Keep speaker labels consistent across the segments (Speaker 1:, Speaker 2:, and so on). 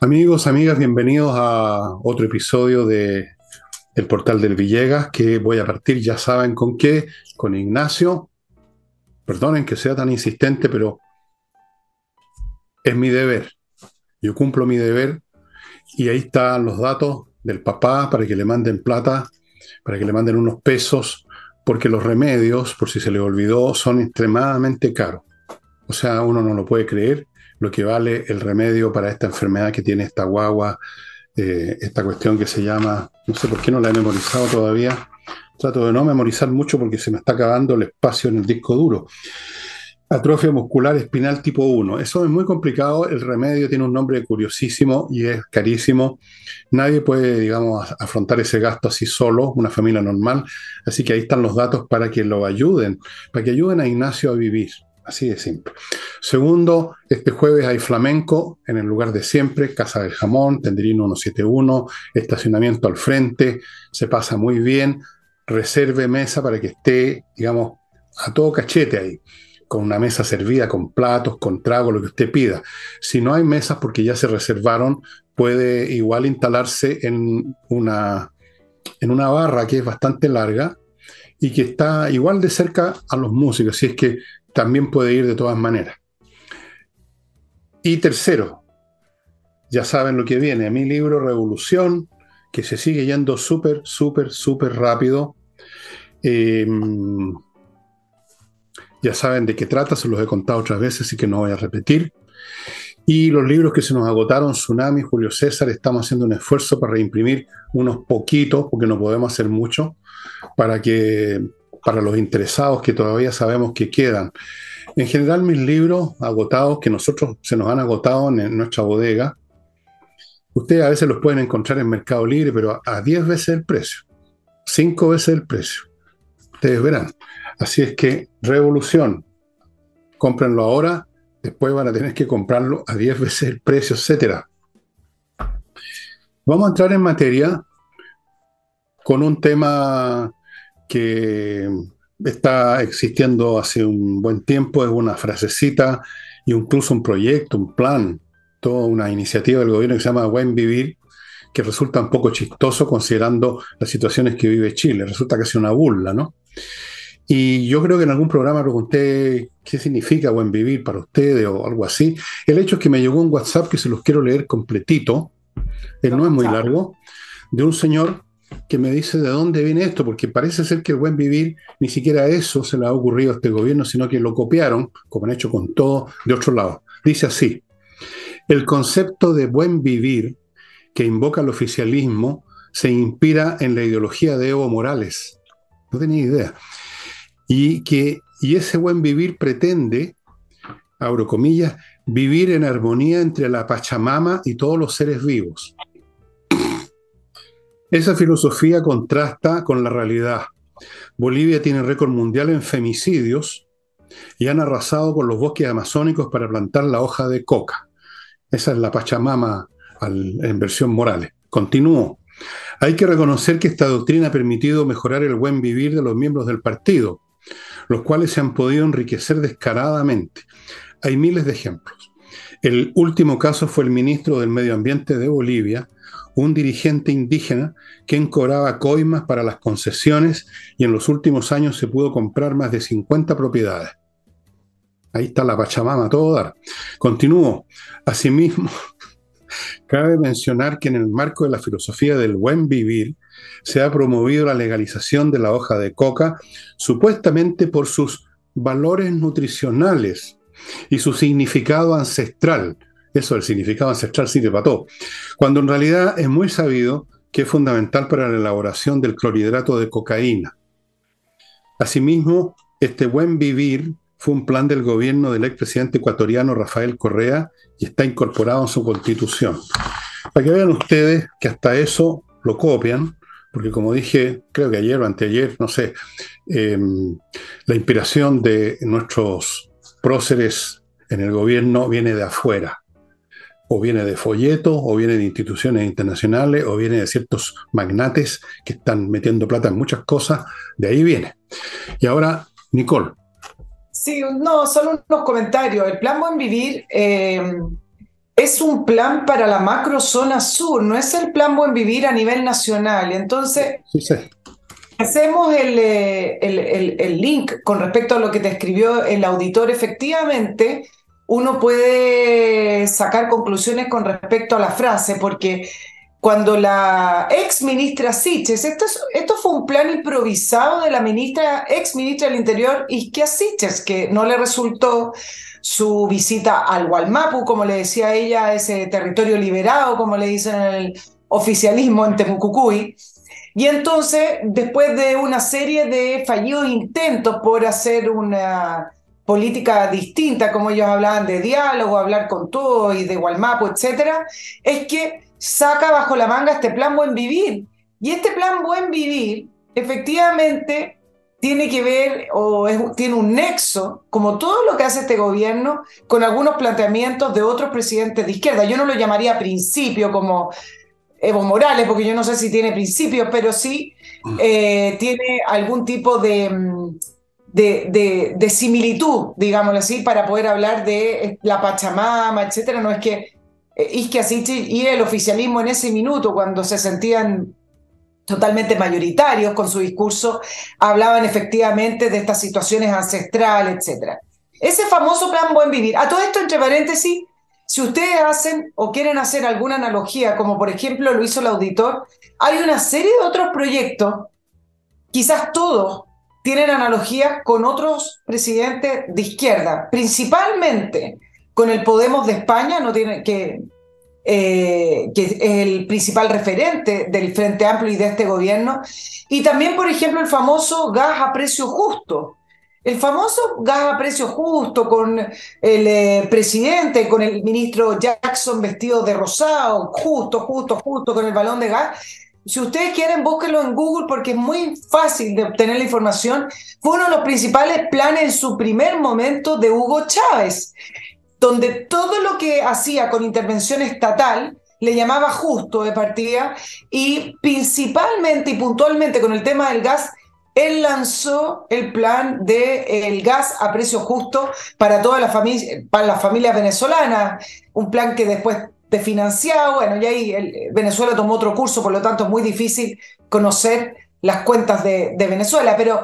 Speaker 1: Amigos, amigas, bienvenidos a otro episodio de El Portal del Villegas, que voy a partir, ya saben con qué, con Ignacio. Perdonen que sea tan insistente, pero es mi deber. Yo cumplo mi deber y ahí están los datos del papá para que le manden plata, para que le manden unos pesos, porque los remedios, por si se le olvidó, son extremadamente caros. O sea, uno no lo puede creer lo que vale el remedio para esta enfermedad que tiene esta guagua, eh, esta cuestión que se llama, no sé por qué no la he memorizado todavía, trato de no memorizar mucho porque se me está acabando el espacio en el disco duro. Atrofia muscular espinal tipo 1. Eso es muy complicado. El remedio tiene un nombre curiosísimo y es carísimo. Nadie puede, digamos, afrontar ese gasto así solo, una familia normal. Así que ahí están los datos para que lo ayuden, para que ayuden a Ignacio a vivir. Así de simple. Segundo, este jueves hay flamenco en el lugar de siempre, Casa del Jamón, Tenderino 171, estacionamiento al frente, se pasa muy bien. Reserve mesa para que esté, digamos, a todo cachete ahí, con una mesa servida, con platos, con trago, lo que usted pida. Si no hay mesas porque ya se reservaron, puede igual instalarse en una, en una barra que es bastante larga y que está igual de cerca a los músicos, si es que también puede ir de todas maneras. Y tercero, ya saben lo que viene, mi libro Revolución, que se sigue yendo súper, súper, súper rápido. Em, ya saben de qué trata, se los he contado otras veces, así que no voy a repetir. Y los libros que se nos agotaron, Tsunami, Julio César, estamos haciendo un esfuerzo para reimprimir unos poquitos, porque no podemos hacer mucho, para que para los interesados que todavía sabemos que quedan. En general, mis libros agotados, que nosotros se nos han agotado en nuestra bodega, ustedes a veces los pueden encontrar en Mercado Libre, pero a 10 veces el precio, 5 veces el precio. Ustedes verán. Así es que, revolución, cómprenlo ahora, después van a tener que comprarlo a 10 veces el precio, etc. Vamos a entrar en materia con un tema que está existiendo hace un buen tiempo, es una frasecita y incluso un proyecto, un plan, toda una iniciativa del gobierno que se llama Buen Vivir, que resulta un poco chistoso considerando las situaciones que vive Chile, resulta casi una burla, ¿no? Y yo creo que en algún programa pregunté qué significa buen vivir para ustedes o algo así. El hecho es que me llegó un WhatsApp que se los quiero leer completito, él no es muy largo, de un señor que me dice de dónde viene esto, porque parece ser que el buen vivir ni siquiera eso se le ha ocurrido a este gobierno, sino que lo copiaron, como han hecho con todo, de otro lado. Dice así, el concepto de buen vivir que invoca el oficialismo se inspira en la ideología de Evo Morales. No tenía idea. Y que y ese buen vivir pretende, abro comillas, vivir en armonía entre la Pachamama y todos los seres vivos. Esa filosofía contrasta con la realidad. Bolivia tiene récord mundial en femicidios y han arrasado con los bosques amazónicos para plantar la hoja de coca. Esa es la Pachamama en versión Morales. Continúo. Hay que reconocer que esta doctrina ha permitido mejorar el buen vivir de los miembros del partido, los cuales se han podido enriquecer descaradamente. Hay miles de ejemplos. El último caso fue el ministro del Medio Ambiente de Bolivia, un dirigente indígena que cobraba coimas para las concesiones y en los últimos años se pudo comprar más de 50 propiedades. Ahí está la Pachamama, todo dar. Continúo. Asimismo, cabe mencionar que en el marco de la filosofía del buen vivir se ha promovido la legalización de la hoja de coca, supuestamente por sus valores nutricionales y su significado ancestral, eso, el significado ancestral sirve para todo. Cuando en realidad es muy sabido que es fundamental para la elaboración del clorhidrato de cocaína. Asimismo, este buen vivir fue un plan del gobierno del expresidente ecuatoriano Rafael Correa y está incorporado en su constitución. Para que vean ustedes que hasta eso lo copian, porque como dije, creo que ayer o anteayer, no sé, em, la inspiración de nuestros próceres en el gobierno viene de afuera o viene de folletos, o viene de instituciones internacionales, o viene de ciertos magnates que están metiendo plata en muchas cosas, de ahí viene. Y ahora, Nicole.
Speaker 2: Sí, no, solo unos comentarios. El plan Buen Vivir eh, es un plan para la macrozona sur, no es el plan Buen Vivir a nivel nacional. Entonces, hacemos eh, el, el, link con respecto a lo que te escribió el auditor. Efectivamente, uno puede sacar conclusiones con respecto a la frase, porque cuando la ex ministra Siches, esto, esto fue un plan improvisado de la ministra, ex ministra del Interior, Isquia Siches, que no le resultó su visita al Gualmapu, como le decía ella, ese territorio liberado, como le dicen en el oficialismo en Temucucuy. Y entonces, después de una serie de fallidos intentos por hacer una política distinta, como ellos hablaban de diálogo, hablar con todo y de Gualmapu, etcétera, es que saca bajo la manga este plan Buen Vivir. Y este plan Buen Vivir, efectivamente, tiene que ver o tiene un nexo, como todo lo que hace este gobierno, con algunos planteamientos de otros presidentes de izquierda. Yo no lo llamaría principio como Evo Morales, porque yo no sé si tiene principios, pero sí eh, tiene algún tipo de, mm, de, de, similitud, digámoslo así, para poder hablar de la Pachamama, etcétera. No es que eh, Isquia y el oficialismo en ese minuto, cuando se sentían totalmente mayoritarios con su discurso, hablaban efectivamente de estas situaciones ancestrales, etc. Ese famoso plan Buen Vivir. A todo esto, entre paréntesis, si ustedes hacen o quieren hacer alguna analogía, como por ejemplo lo hizo el auditor, hay una serie de otros proyectos, quizás todos tienen analogía con otros presidentes de izquierda, principalmente con el Podemos de España, que eh, que es el principal referente del Frente Amplio y de este gobierno, y también, por ejemplo, el famoso gas a precio justo. El famoso gas a precio justo con el eh, presidente, con el ministro Jackson vestido de rosado, justo, justo, justo, con el balón de gas. Si ustedes quieren, búsquenlo en Google porque es muy fácil de obtener la información. Fue uno de los principales planes en su primer momento de Hugo Chávez donde todo lo que hacía con intervención estatal le llamaba justo de partida y principalmente y puntualmente con el tema del gas, él lanzó el plan del el gas a precio justo para todas las familias, para familias venezolanas, un plan que después de financiado, bueno, y ahí Venezuela tomó otro curso, por lo tanto es muy difícil conocer las cuentas de, de Venezuela, pero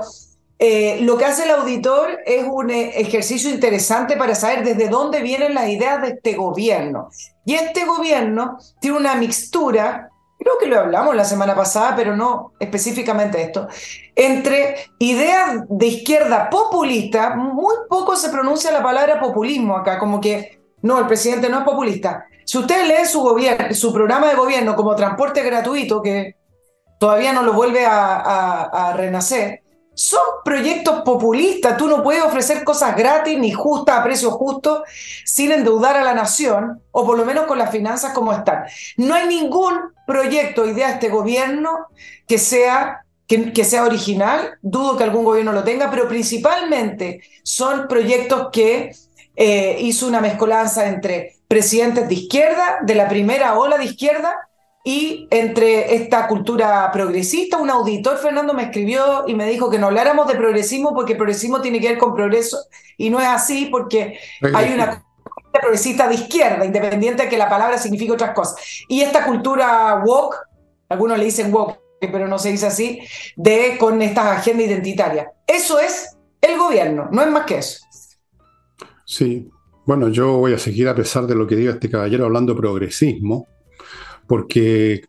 Speaker 2: eh, lo que hace el auditor es un eh, ejercicio interesante para saber desde dónde vienen las ideas de este gobierno. Y este gobierno tiene una mixtura, creo que lo hablamos la semana pasada, pero no específicamente esto, entre ideas de izquierda populista, muy poco se pronuncia la palabra populismo acá, como que no, el presidente no es populista. Si usted lee su, gobierno, su programa de gobierno como transporte gratuito, que todavía no lo vuelve a renacer, son proyectos populistas. Tú no puedes ofrecer cosas gratis ni justas a precio justo sin endeudar a la nación, o por lo menos con las finanzas como están. No hay ningún proyecto, idea de este gobierno que sea, que, sea original. Dudo que algún gobierno lo tenga, pero principalmente son proyectos que eh, hizo una mezcolanza entre presidentes de izquierda, de la primera ola de izquierda, y entre esta cultura progresista, un auditor, Fernando, me escribió y me dijo que no habláramos de progresismo porque progresismo tiene que ver con progreso y no es así porque hay una cultura progresista de izquierda, independiente de que la palabra signifique otras cosas. Y esta cultura woke, algunos le dicen woke, pero no se dice así, de con esta agenda identitaria. Eso es el gobierno, no es más que eso.
Speaker 1: Sí, bueno, yo voy a seguir a pesar de lo que diga este caballero hablando progresismo porque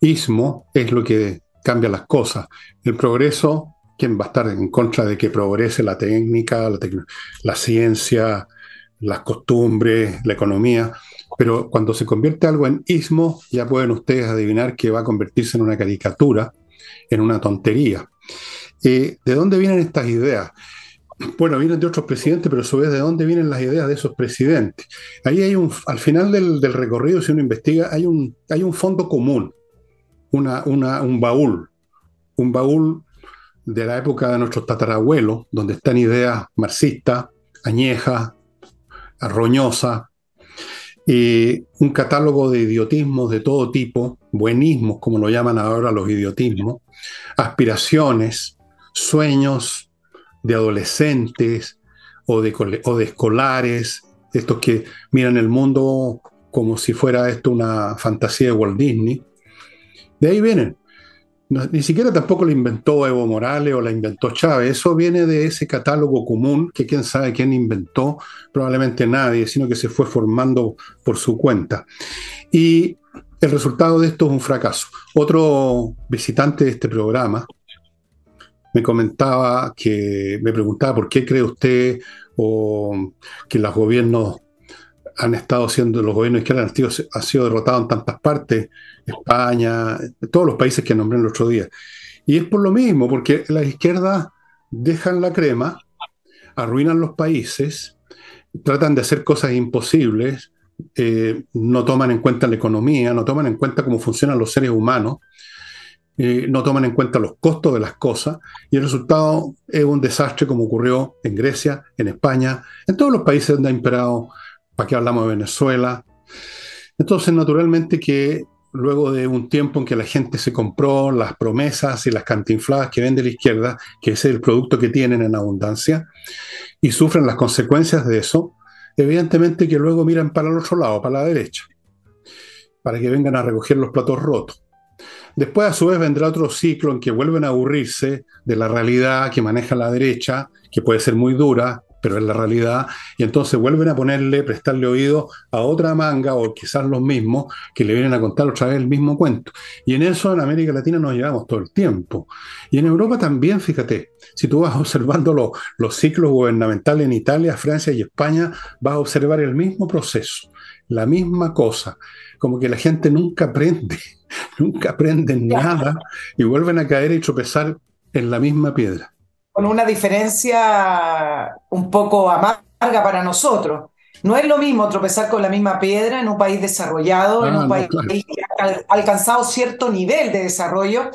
Speaker 1: ismo es lo que cambia las cosas. El progreso, ¿quién va a estar en contra de que progrese la técnica, la, ciencia, las costumbres, la economía? Pero cuando se convierte algo en ismo, ya pueden ustedes adivinar que va a convertirse en una caricatura, en una tontería. Eh, ¿De dónde vienen estas ideas? Bueno, vienen de otros presidentes, pero a su vez de dónde vienen las ideas de esos presidentes. Ahí hay un, al final del, recorrido, si uno investiga, hay un, hay un fondo común, una, un baúl, un baúl de la época de nuestros tatarabuelos, donde están ideas marxistas, añejas, roñosas, un catálogo de idiotismos de todo tipo, buenismos, como lo llaman ahora los idiotismos, aspiraciones, sueños, de adolescentes o de, o de escolares, estos que miran el mundo como si fuera esto una fantasía de Walt Disney. De ahí vienen. ni siquiera tampoco la inventó Evo Morales o la inventó Chávez. Eso viene de ese catálogo común que quién sabe quién inventó, probablemente nadie, sino que se fue formando por su cuenta. Y el resultado de esto es un fracaso. Otro visitante de este programa me comentaba que, me preguntaba por qué cree usted o que los gobiernos han estado siendo, los gobiernos han sido, han sido derrotados en tantas partes, España, todos los países que nombré el otro día. Y es por lo mismo, porque las izquierdas dejan la crema, arruinan los países, tratan de hacer cosas imposibles, eh, no toman en cuenta la economía, no toman en cuenta cómo funcionan los seres humanos, eh, no toman en cuenta los costos de las cosas y el resultado es un desastre como ocurrió en Grecia, en España, en todos los países donde ha imperado, para qué hablamos de Venezuela. Entonces, naturalmente que luego de un tiempo en que la gente se compró las promesas y las cantinfladas que vende la izquierda, que es el producto que tienen en abundancia, y sufren las consecuencias de eso, evidentemente que luego miran para el otro lado, para la derecha, para que vengan a recoger los platos rotos. Después, a su vez, vendrá otro ciclo en que vuelven a aburrirse de la realidad que maneja la derecha, que puede ser muy dura, pero es la realidad, y entonces vuelven a ponerle, prestarle oído a otra manga, o quizás los mismos, que le vienen a contar otra vez el mismo cuento. Y en eso en América Latina nos llevamos todo el tiempo. Y en Europa también, fíjate, si tú vas observando los ciclos gubernamentales en Italia, Francia y España, vas a observar el mismo proceso, la misma cosa, como que la gente nunca aprende, nunca aprenden nada y vuelven a caer y tropezar en la misma piedra.
Speaker 2: Con una diferencia un poco amarga para nosotros. No es lo mismo tropezar con la misma piedra en un país desarrollado, en ah, un país que ha alcanzado cierto nivel de desarrollo,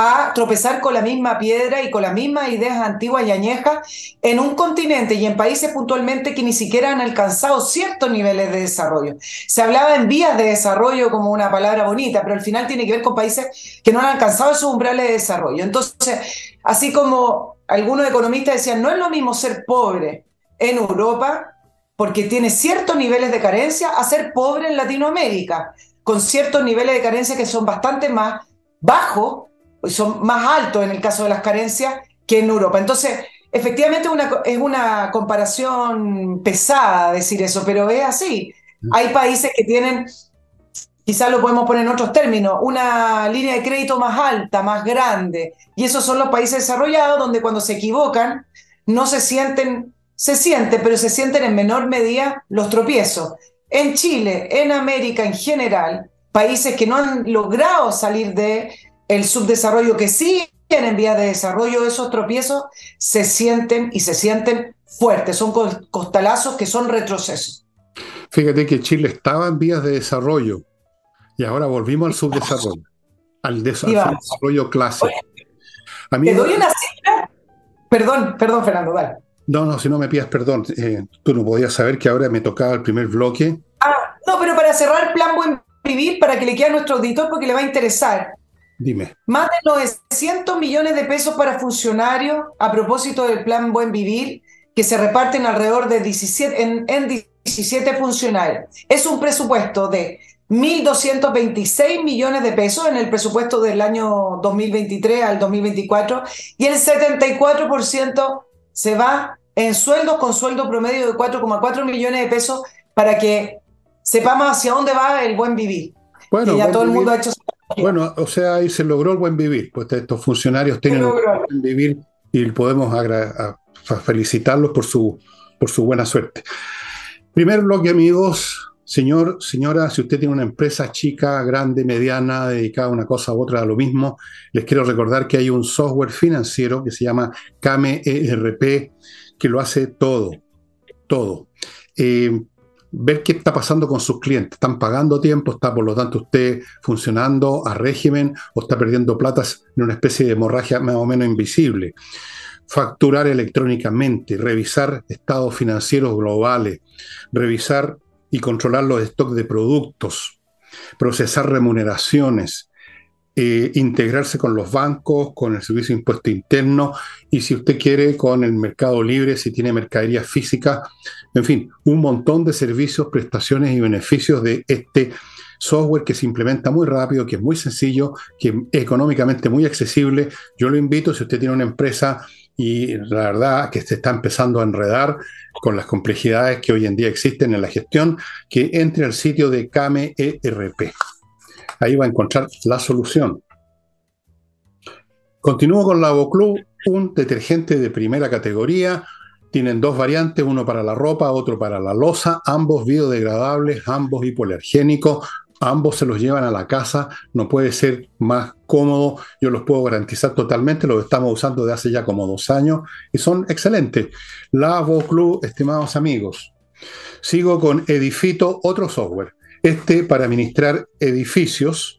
Speaker 2: a tropezar con la misma piedra y con las mismas ideas antiguas y añejas en un continente y en países puntualmente que ni siquiera han alcanzado ciertos niveles de desarrollo. Se hablaba en vías de desarrollo como una palabra bonita, pero al final tiene que ver con países que no han alcanzado esos umbrales de desarrollo. Entonces, así como algunos economistas decían, no es lo mismo ser pobre en Europa porque tiene ciertos niveles de carencia a ser pobre en Latinoamérica, con ciertos niveles de carencia que son bastante más bajos son más altos en el caso de las carencias que en Europa. Entonces, efectivamente una, es una comparación pesada decir eso, pero es así. Hay países que tienen, quizás lo podemos poner en otros términos, una línea de crédito más alta, más grande, y esos son los países desarrollados donde cuando se equivocan no se sienten, se sienten, pero se sienten en menor medida los tropiezos. En Chile, en América en general, países que no han logrado salir de el subdesarrollo que sí en vías de desarrollo, esos tropiezos se sienten y se sienten fuertes, son costalazos que son retrocesos.
Speaker 1: Fíjate que Chile estaba en vías de desarrollo y ahora volvimos al subdesarrollo, al, desarrollo clásico.
Speaker 2: ¿Te doy una cifra? Perdón, perdón, Fernando, dale.
Speaker 1: No, no, si no me pidas perdón, eh, tú no podías saber que ahora me tocaba el primer bloque.
Speaker 2: Ah, no, pero para cerrar plan Buen Vivir, para que le quede a nuestro auditor, porque le va a interesar.
Speaker 1: Dime.
Speaker 2: Más de 900 millones de pesos para funcionarios a propósito del plan Buen Vivir, que se reparten alrededor de 17, en, 17 funcionarios. Es un presupuesto de 1.226 millones de pesos en el presupuesto del año 2023 al 2024 y el 74% se va en sueldos con sueldo promedio de 4,4 millones de pesos para que sepamos hacia dónde va el buen vivir.
Speaker 1: Bueno, ya todo el mundo ha hecho bueno, o sea, ahí se logró el buen vivir, pues estos funcionarios tienen el buen vivir y podemos felicitarlos por su, por su buena suerte. Primer bloque, amigos. Señor, señora, si usted tiene una empresa chica, grande, mediana, dedicada a una cosa u otra, a lo mismo, les quiero recordar que hay un software financiero que se llama CAME ERP, que lo hace todo, todo. Eh, ver qué está pasando con sus clientes. ¿Están pagando tiempo? ¿Está por lo tanto usted funcionando a régimen o está perdiendo platas en una especie de hemorragia más o menos invisible? Facturar electrónicamente, revisar estados financieros globales, revisar y controlar los stocks de productos, procesar remuneraciones, eh, integrarse con los bancos, con el servicio de impuesto interno y si usted quiere con el mercado libre, si tiene mercadería física, en fin, un montón de servicios, prestaciones y beneficios de este software que se implementa muy rápido, que es muy sencillo, que es económicamente muy accesible. Yo lo invito, si usted tiene una empresa y la verdad que se está empezando a enredar con las complejidades que hoy en día existen en la gestión, que entre al sitio de CAME ERP. Ahí va a encontrar la solución. Continúo con la Club, un detergente de primera categoría. Tienen dos variantes, uno para la ropa, otro para la losa, ambos biodegradables, ambos hipoalergénicos, ambos se los llevan a la casa, no puede ser más cómodo, yo los puedo garantizar totalmente, los estamos usando de hace ya como dos años y son excelentes. La Club, estimados amigos. Sigo con Edifito, otro software. Este para administrar edificios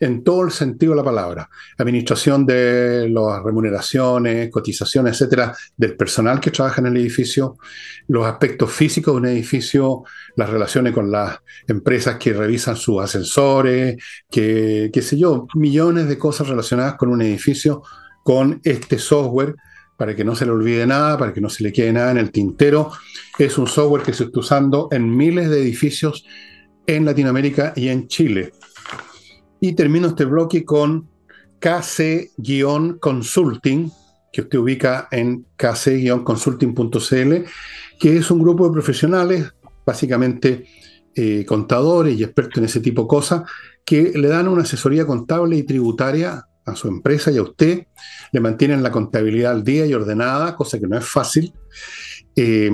Speaker 1: en todo el sentido de la palabra. Administración de las remuneraciones, cotizaciones, etcétera, del personal que trabaja en el edificio, los aspectos físicos de un edificio, las relaciones con las empresas que revisan sus ascensores, que, qué sé yo, millones de cosas relacionadas con un edificio, con este software para que no se le olvide nada, para que no se le quede nada en el tintero. Es un software que se está usando en miles de edificios en Latinoamérica y en Chile. Y termino este bloque con KC-Consulting, que usted ubica en kc-consulting.cl, que es un grupo de profesionales, básicamente eh, contadores y expertos en ese tipo de cosas, que le dan una asesoría contable y tributaria a su empresa y a usted, le mantienen la contabilidad al día y ordenada, cosa que no es fácil. Eh,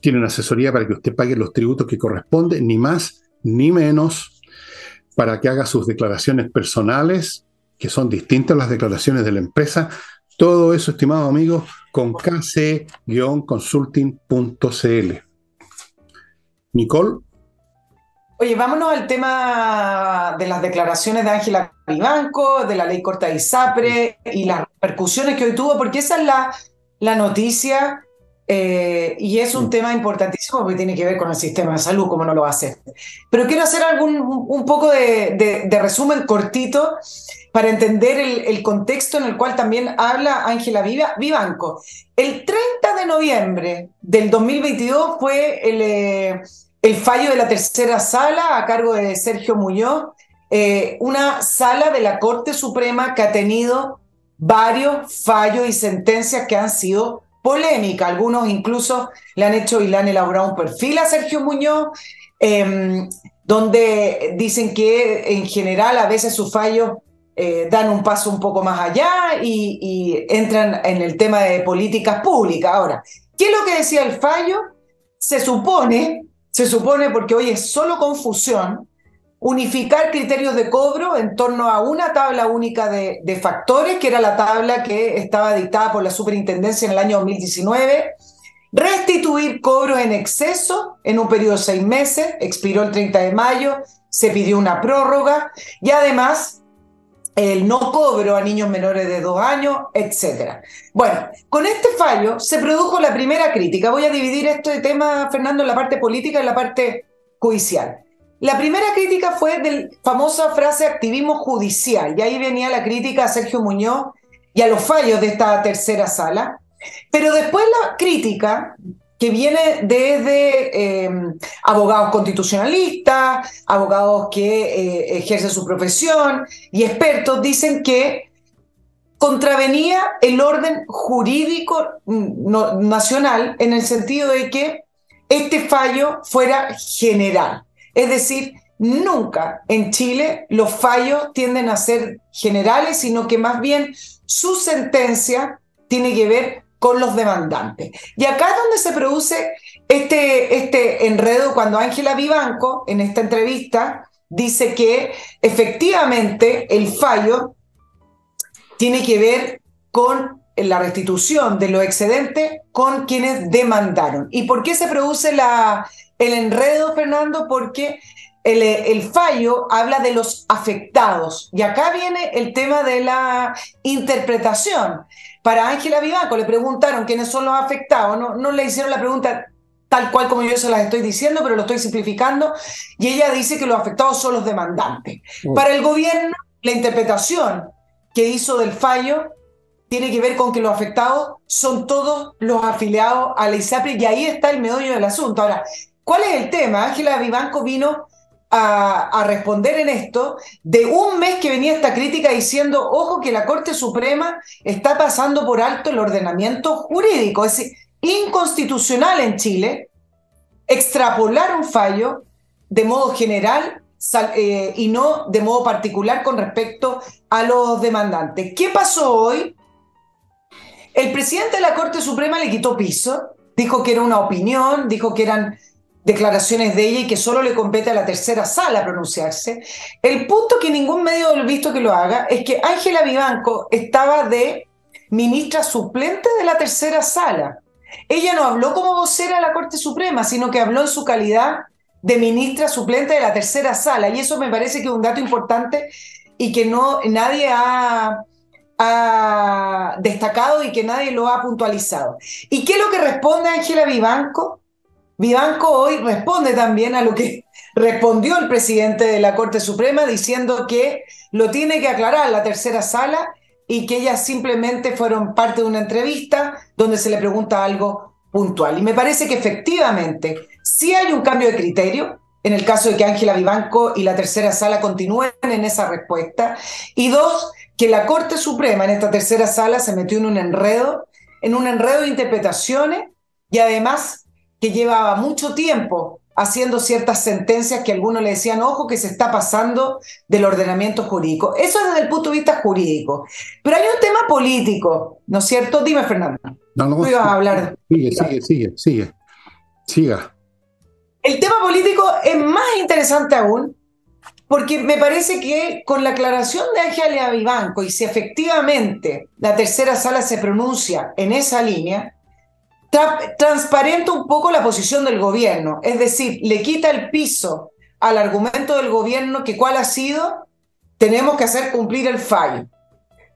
Speaker 1: tienen asesoría para que usted pague los tributos que corresponden, ni más ni menos, para que haga sus declaraciones personales, que son distintas a las declaraciones de la empresa. Todo eso, estimados amigos, con kc-consulting.cl. Nicole.
Speaker 2: Oye, vámonos al tema de las declaraciones de Ángela Vivanco, de la ley corta de ISAPRE y las repercusiones que hoy tuvo, porque esa es la, la noticia eh, y es un tema importantísimo porque tiene que ver con el sistema de salud, como no lo hace. Pero quiero hacer algún, un poco de, resumen cortito para entender el, contexto en el cual también habla Ángela Vivanco. El 30 de noviembre del 2022 fue el, eh, el fallo de la tercera sala a cargo de Sergio Muñoz, eh, una sala de la Corte Suprema que ha tenido varios fallos y sentencias que han sido polémica. Algunos incluso le han hecho y le han elaborado un perfil a Sergio Muñoz, em, donde dicen que en general a veces sus fallos eh, dan un paso un poco más allá y, y, entran en el tema de políticas públicas. Ahora, ¿qué es lo que decía el fallo? Se supone, se supone porque hoy es solo confusión, unificar criterios de cobro en torno a una tabla única de, factores, que era la tabla que estaba dictada por la superintendencia en el año 2019, restituir cobros en exceso en un periodo de seis meses, expiró el 30 de mayo, se pidió una prórroga y además el no cobro a niños menores de dos años, etc. Bueno, con este fallo se produjo la primera crítica. Voy a dividir este tema, Fernando, en la parte política y la parte judicial. La primera crítica fue del famosa frase activismo judicial, y ahí venía la crítica a Sergio Muñoz y a los fallos de esta tercera sala. Pero después la crítica que viene desde em, abogados constitucionalistas, abogados que eh, ejercen su profesión y expertos, dicen que contravenía el orden jurídico mm, nacional en el sentido de que este fallo fuera general. Es decir, nunca en Chile los fallos tienden a ser generales, sino que más bien su sentencia tiene que ver con los demandantes. Y acá es donde se produce este, este enredo cuando Ángela Vivanco, en esta entrevista, dice que efectivamente el fallo tiene que ver con la restitución de los excedentes con quienes demandaron. ¿Y por qué se produce la, el enredo, Fernando? Porque el, el, fallo habla de los afectados. Y acá viene el tema de la interpretación. Para Ángela Vivanco le preguntaron quiénes son los afectados, no, no le hicieron la pregunta tal cual como yo se las estoy diciendo, pero lo estoy simplificando, y ella dice que los afectados son los demandantes. Mm. Para el gobierno, la interpretación que hizo del fallo tiene que ver con que los afectados son todos los afiliados a la ISAPRE y ahí está el meollo del asunto. Ahora, ¿cuál es el tema? Ángela Vivanco vino a, responder en esto de un mes que venía esta crítica diciendo, ojo que la Corte Suprema está pasando por alto el ordenamiento jurídico, es inconstitucional en Chile extrapolar un fallo de modo general eh, y no de modo particular con respecto a los demandantes. ¿Qué pasó hoy? El presidente de la Corte Suprema le quitó piso, dijo que era una opinión, dijo que eran declaraciones de ella y que solo le compete a la tercera sala pronunciarse. El punto que ningún medio ha visto que lo haga es que Ángela Vivanco estaba de ministra suplente de la tercera sala. Ella no habló como vocera de la Corte Suprema, sino que habló en su calidad de ministra suplente de la tercera sala. Y eso me parece que es un dato importante y que no, nadie ha, ha destacado y que nadie lo ha puntualizado. ¿Y qué es lo que responde Ángela Vivanco? Vivanco hoy responde también a lo que respondió el presidente de la Corte Suprema diciendo que lo tiene que aclarar la tercera sala y que ellas simplemente fueron parte de una entrevista donde se le pregunta algo puntual. Y me parece que efectivamente sí hay un cambio de criterio en el caso de que Ángela Vivanco y la tercera sala continúen en esa respuesta. Y dos, que la Corte Suprema en esta tercera sala se metió en un enredo, en un enredo de interpretaciones y además que llevaba mucho tiempo haciendo ciertas sentencias que algunos le decían, ojo, que se está pasando del ordenamiento jurídico. Eso es desde el punto de vista jurídico. Pero hay un tema político, ¿no es cierto? Dime, Fernando. No, no, ibas a hablar.
Speaker 1: Sigue, sigue, sigue, sigue. Siga.
Speaker 2: El tema político es más interesante aún, porque me parece que con la aclaración de Ángela Vivanco y si efectivamente la tercera sala se pronuncia en esa línea, transparenta un poco la posición del gobierno, es decir, le quita el piso al argumento del gobierno que cuál ha sido, tenemos que hacer cumplir el fallo.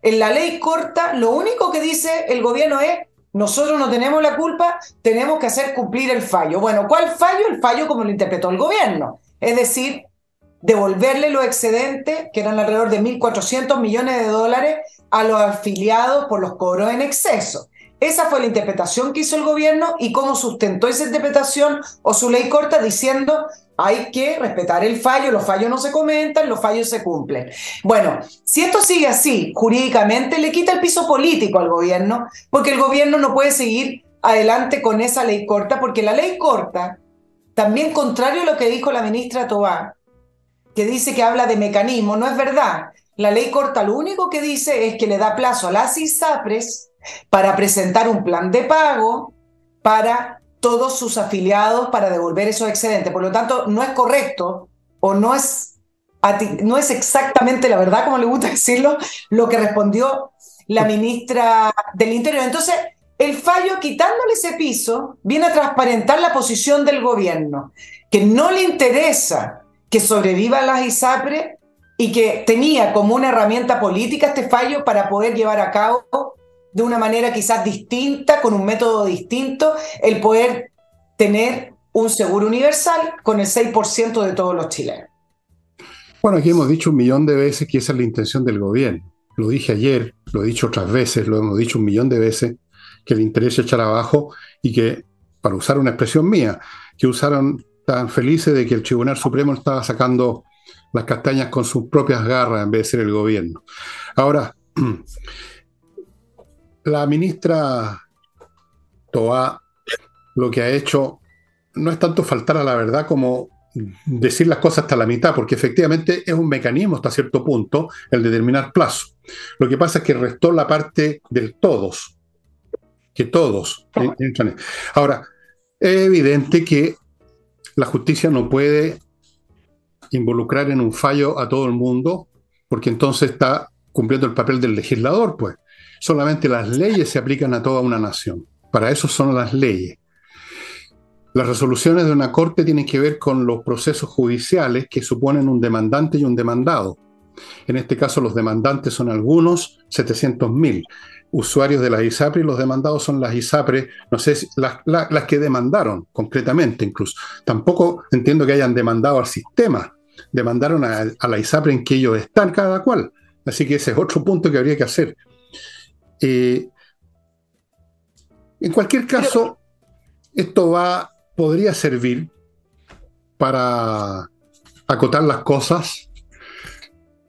Speaker 2: En la ley corta, lo único que dice el gobierno es, nosotros no tenemos la culpa, tenemos que hacer cumplir el fallo. Bueno, ¿cuál fallo? El fallo como lo interpretó el gobierno, es decir, devolverle los excedentes, que eran alrededor de 1.400 millones de dólares, a los afiliados por los cobros en exceso. Esa fue la interpretación que hizo el gobierno y cómo sustentó esa interpretación o su ley corta diciendo hay que respetar el fallo, los fallos no se comentan, los fallos se cumplen. Bueno, si esto sigue así jurídicamente, le quita el piso político al gobierno, porque el gobierno no puede seguir adelante con esa ley corta, porque la ley corta, también contrario a lo que dijo la ministra Tobá, que dice que habla de mecanismo, no es verdad. La ley corta lo único que dice es que le da plazo a las ISAPRES para presentar un plan de pago para todos sus afiliados para devolver esos excedentes. Por lo tanto, no es correcto o no es, no es exactamente la verdad, como le gusta decirlo, lo que respondió la ministra del Interior. Entonces, el fallo, quitándole ese piso, viene a transparentar la posición del gobierno, que no le interesa que sobreviva las ISAPRE y que tenía como una herramienta política este fallo para poder llevar a cabo de una manera quizás distinta, con un método distinto, el poder tener un seguro universal con el 6% de todos los chilenos.
Speaker 1: Bueno, aquí hemos dicho un millón de veces que esa es la intención del gobierno. Lo dije ayer, lo he dicho otras veces, lo hemos dicho un millón de veces, que le interesa echar abajo y que, para usar una expresión mía, que usaron tan felices de que el Tribunal Supremo estaba sacando las castañas con sus propias garras en vez de ser el gobierno. Ahora, la ministra Toa lo que ha hecho no es tanto faltar a la verdad como decir las cosas hasta la mitad, porque efectivamente es un mecanismo hasta cierto punto el determinar plazo. Lo que pasa es que restó la parte del todos, que todos entran. Ahora, es evidente que la justicia no puede involucrar en un fallo a todo el mundo, porque entonces está cumpliendo el papel del legislador, pues solamente las leyes se aplican a toda una nación. Para eso son las leyes. Las resoluciones de una corte tienen que ver con los procesos judiciales que suponen un demandante y un demandado. En este caso los demandantes son algunos, 700.000 usuarios de las ISAPRE y los demandados son las ISAPRE, no sé, si, las, que demandaron concretamente incluso. Tampoco entiendo que hayan demandado al sistema, demandaron a, a, la ISAPRE en que ellos están cada cual. Así que ese es otro punto que habría que hacer. Eh, en cualquier caso, esto va, podría servir para acotar las cosas,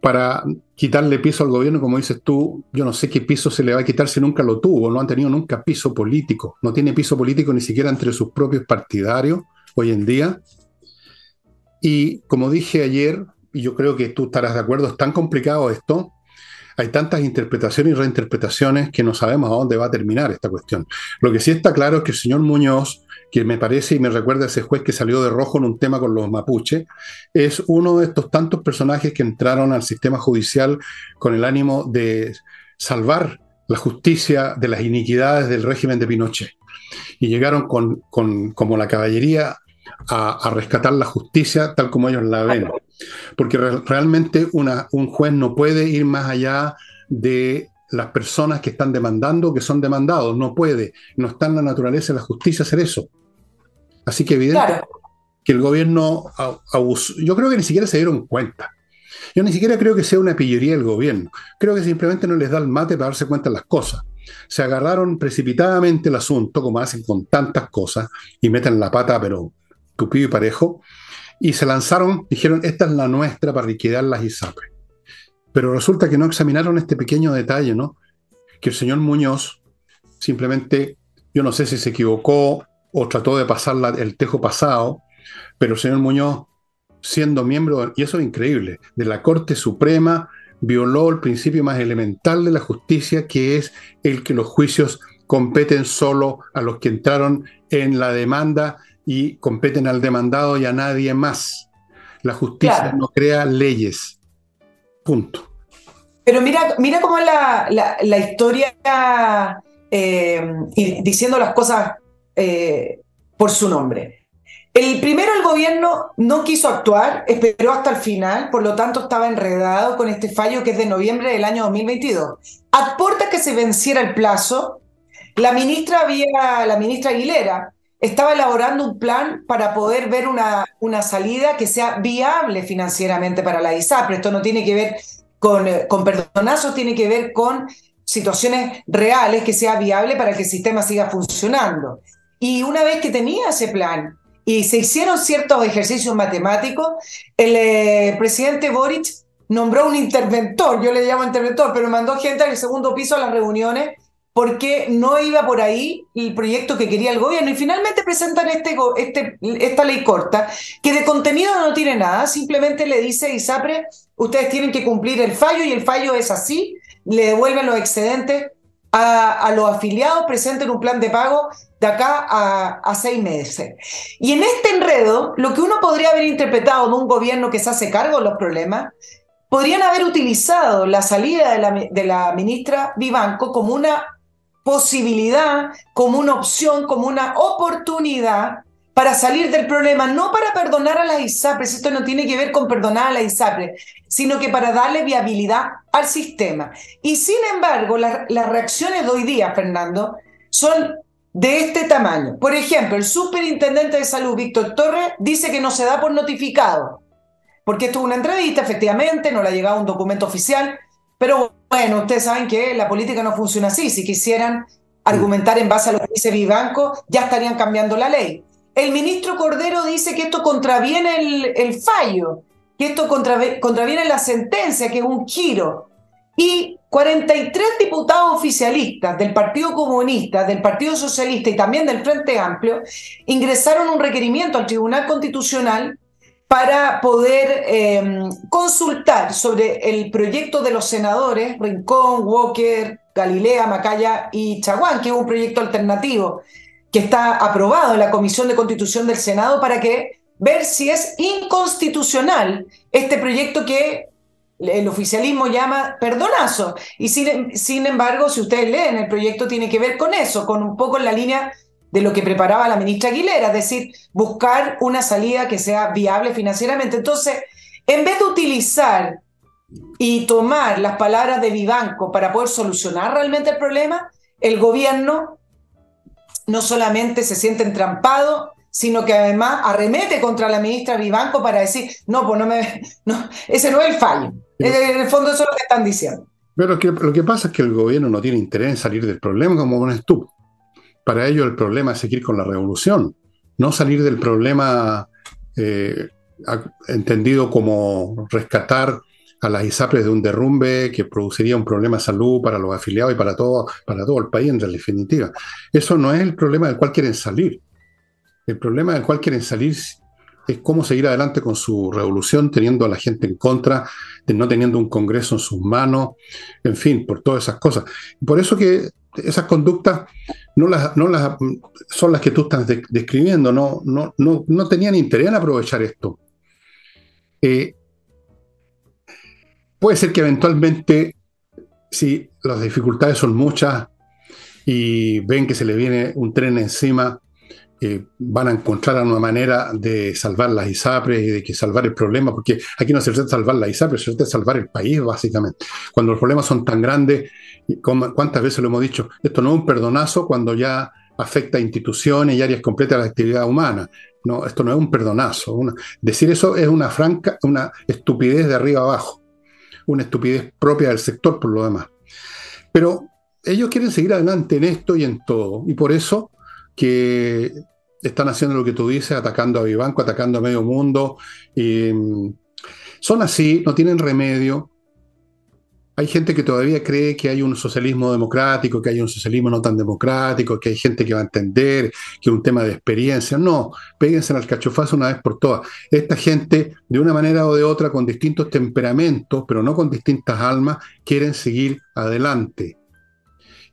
Speaker 1: para quitarle piso al gobierno, como dices tú, yo no sé qué piso se le va a quitar si nunca lo tuvo, no han tenido nunca piso político, no tiene piso político ni siquiera entre sus propios partidarios hoy en día. Y como dije ayer, y yo creo que tú estarás de acuerdo, es tan complicado esto, hay tantas interpretaciones y reinterpretaciones que no sabemos a dónde va a terminar esta cuestión. Lo que sí está claro es que el señor Muñoz que me parece y me recuerda a ese juez que salió de rojo en un tema con los mapuches, es uno de estos tantos personajes que entraron al sistema judicial con el ánimo de salvar la justicia de las iniquidades del régimen de Pinochet. Y llegaron con, como la caballería a, rescatar la justicia tal como ellos la ven. Porque realmente una, un juez no puede ir más allá de las personas que están demandando, que son demandados. No puede, no está en la naturaleza de la justicia hacer eso. Así que evidente que el gobierno abusó. Yo creo que ni siquiera se dieron cuenta. Yo ni siquiera creo que sea una pillería del gobierno. Creo que simplemente no les da el mate para darse cuenta de las cosas. Se agarraron precipitadamente el asunto, como hacen con tantas cosas, y meten la pata, pero tupido y parejo, y se lanzaron, dijeron, esta es la nuestra para liquidar las ISAPRE. Pero resulta que no examinaron este pequeño detalle, ¿no? Que el señor Muñoz simplemente, yo no sé si se equivocó o trató de pasar el tejo pasado, pero el señor Muñoz, siendo miembro, y eso es increíble, de la Corte Suprema, violó el principio más elemental de la justicia, que es el que los juicios competen solo a los que entraron en la demanda y competen al demandado y a nadie más. La justicia no crea leyes. Punto.
Speaker 2: Pero mira, mira cómo es la, historia eh, y diciendo las cosas eh, por su nombre. El primero, el gobierno no quiso actuar, esperó hasta el final, por lo tanto estaba enredado con este fallo que es de noviembre del año 2022. A que se venciera el plazo, la ministra, había, la ministra Aguilera estaba elaborando un plan para poder ver una, una salida que sea viable financieramente para la ISAPRE. Esto no tiene que ver con, eh, con perdonazos tiene que ver con situaciones reales que sea viable para que el sistema siga funcionando. Y una vez que tenía ese plan y se hicieron ciertos ejercicios matemáticos, el eh, presidente Boric nombró un interventor, yo le llamo interventor, pero mandó gente al segundo piso a las reuniones porque no iba por ahí el proyecto que quería el gobierno. Y finalmente presentan este, este, esta ley corta, que de contenido no tiene nada, simplemente le dice ISAPRE, ustedes tienen que cumplir el fallo y el fallo es así, le devuelven los excedentes a, los afiliados, presenten un plan de pago de acá a, seis meses. Y en este enredo, lo que uno podría haber interpretado de un gobierno que se hace cargo de los problemas, podrían haber utilizado la salida de la ministra Vivanco como una posibilidad, como una opción, como una oportunidad para salir del problema, no para perdonar a las ISAPRES, esto no tiene que ver con perdonar a las ISAPRES, sino que para darle viabilidad al sistema. Y sin embargo, las reacciones de hoy día, Fernando, son de este tamaño. Por ejemplo, el superintendente de salud, Víctor Torres, dice que no se da por notificado, porque esto es una entrevista, efectivamente, no le ha llegado un documento oficial, pero bueno, ustedes saben que la política no funciona así. Si quisieran argumentar en base a lo que dice Vivanco, ya estarían cambiando la ley. El ministro Cordero dice que esto contraviene el, fallo, que esto contraviene la sentencia, que es un giro. Y 43 diputados oficialistas del Partido Comunista, del Partido Socialista y también del Frente Amplio ingresaron un requerimiento al Tribunal Constitucional para poder em, consultar sobre el proyecto de los senadores Rincón, Walker, Galilea, Macaya y Chaguán, que es un proyecto alternativo que está aprobado en la Comisión de Constitución del Senado para que ver si es inconstitucional este proyecto que el oficialismo llama perdonazo. Y sin, sin embargo, si ustedes leen, el proyecto tiene que ver con eso, con un poco en la línea de lo que preparaba la ministra Aguilera, es decir, buscar una salida que sea viable financieramente. Entonces, en vez de utilizar y tomar las palabras de Vivanco para poder solucionar realmente el problema, el gobierno no solamente se siente entrampado, sino que además arremete contra la ministra Vivanco para decir, no, pues no me, no, ese no es el fallo. En el fondo eso es lo que están diciendo.
Speaker 1: Pero lo que pasa es que el gobierno no tiene interés en salir del problema, como pones tú. Para ello el problema es seguir con la revolución, no salir del problema eh, entendido como rescatar a las ISAPRES de un derrumbe que produciría un problema de salud para los afiliados y para todo, para todo el país en definitiva. Eso no es el problema del cual quieren salir. El problema del cual quieren salir es cómo seguir adelante con su revolución teniendo a la gente en contra, no teniendo un Congreso en sus manos, en fin, por todas esas cosas. Por eso que esas conductas no las, no las son las que tú estás describiendo, no, no, no, no, tenían interés en aprovechar esto. Eh, puede ser que eventualmente, si las dificultades son muchas y ven que se le viene un tren encima, van a encontrar una manera de salvar las ISAPRES y de que salvar el problema, porque aquí no se trata de salvar las ISAPRES, se trata de salvar el país, básicamente. Cuando los problemas son tan grandes, ¿cuántas veces lo hemos dicho? Esto no es un perdonazo cuando ya afecta a instituciones y áreas completas de la actividad humana. No, esto no es un perdonazo. decir eso es una franca, una estupidez de arriba abajo, una estupidez propia del sector por lo demás. Pero ellos quieren seguir adelante en esto y en todo, y por eso que están haciendo lo que tú dices, atacando a Vivanco, atacando a medio mundo. Mm, son así, no tienen remedio. Hay gente que todavía cree que hay un socialismo democrático, que hay un socialismo no tan democrático, que hay gente que va a entender que es un tema de experiencia. No, péguense al cachofazo una vez por todas. Esta gente, de una manera o de otra, con distintos temperamentos, pero no con distintas almas, quieren seguir adelante.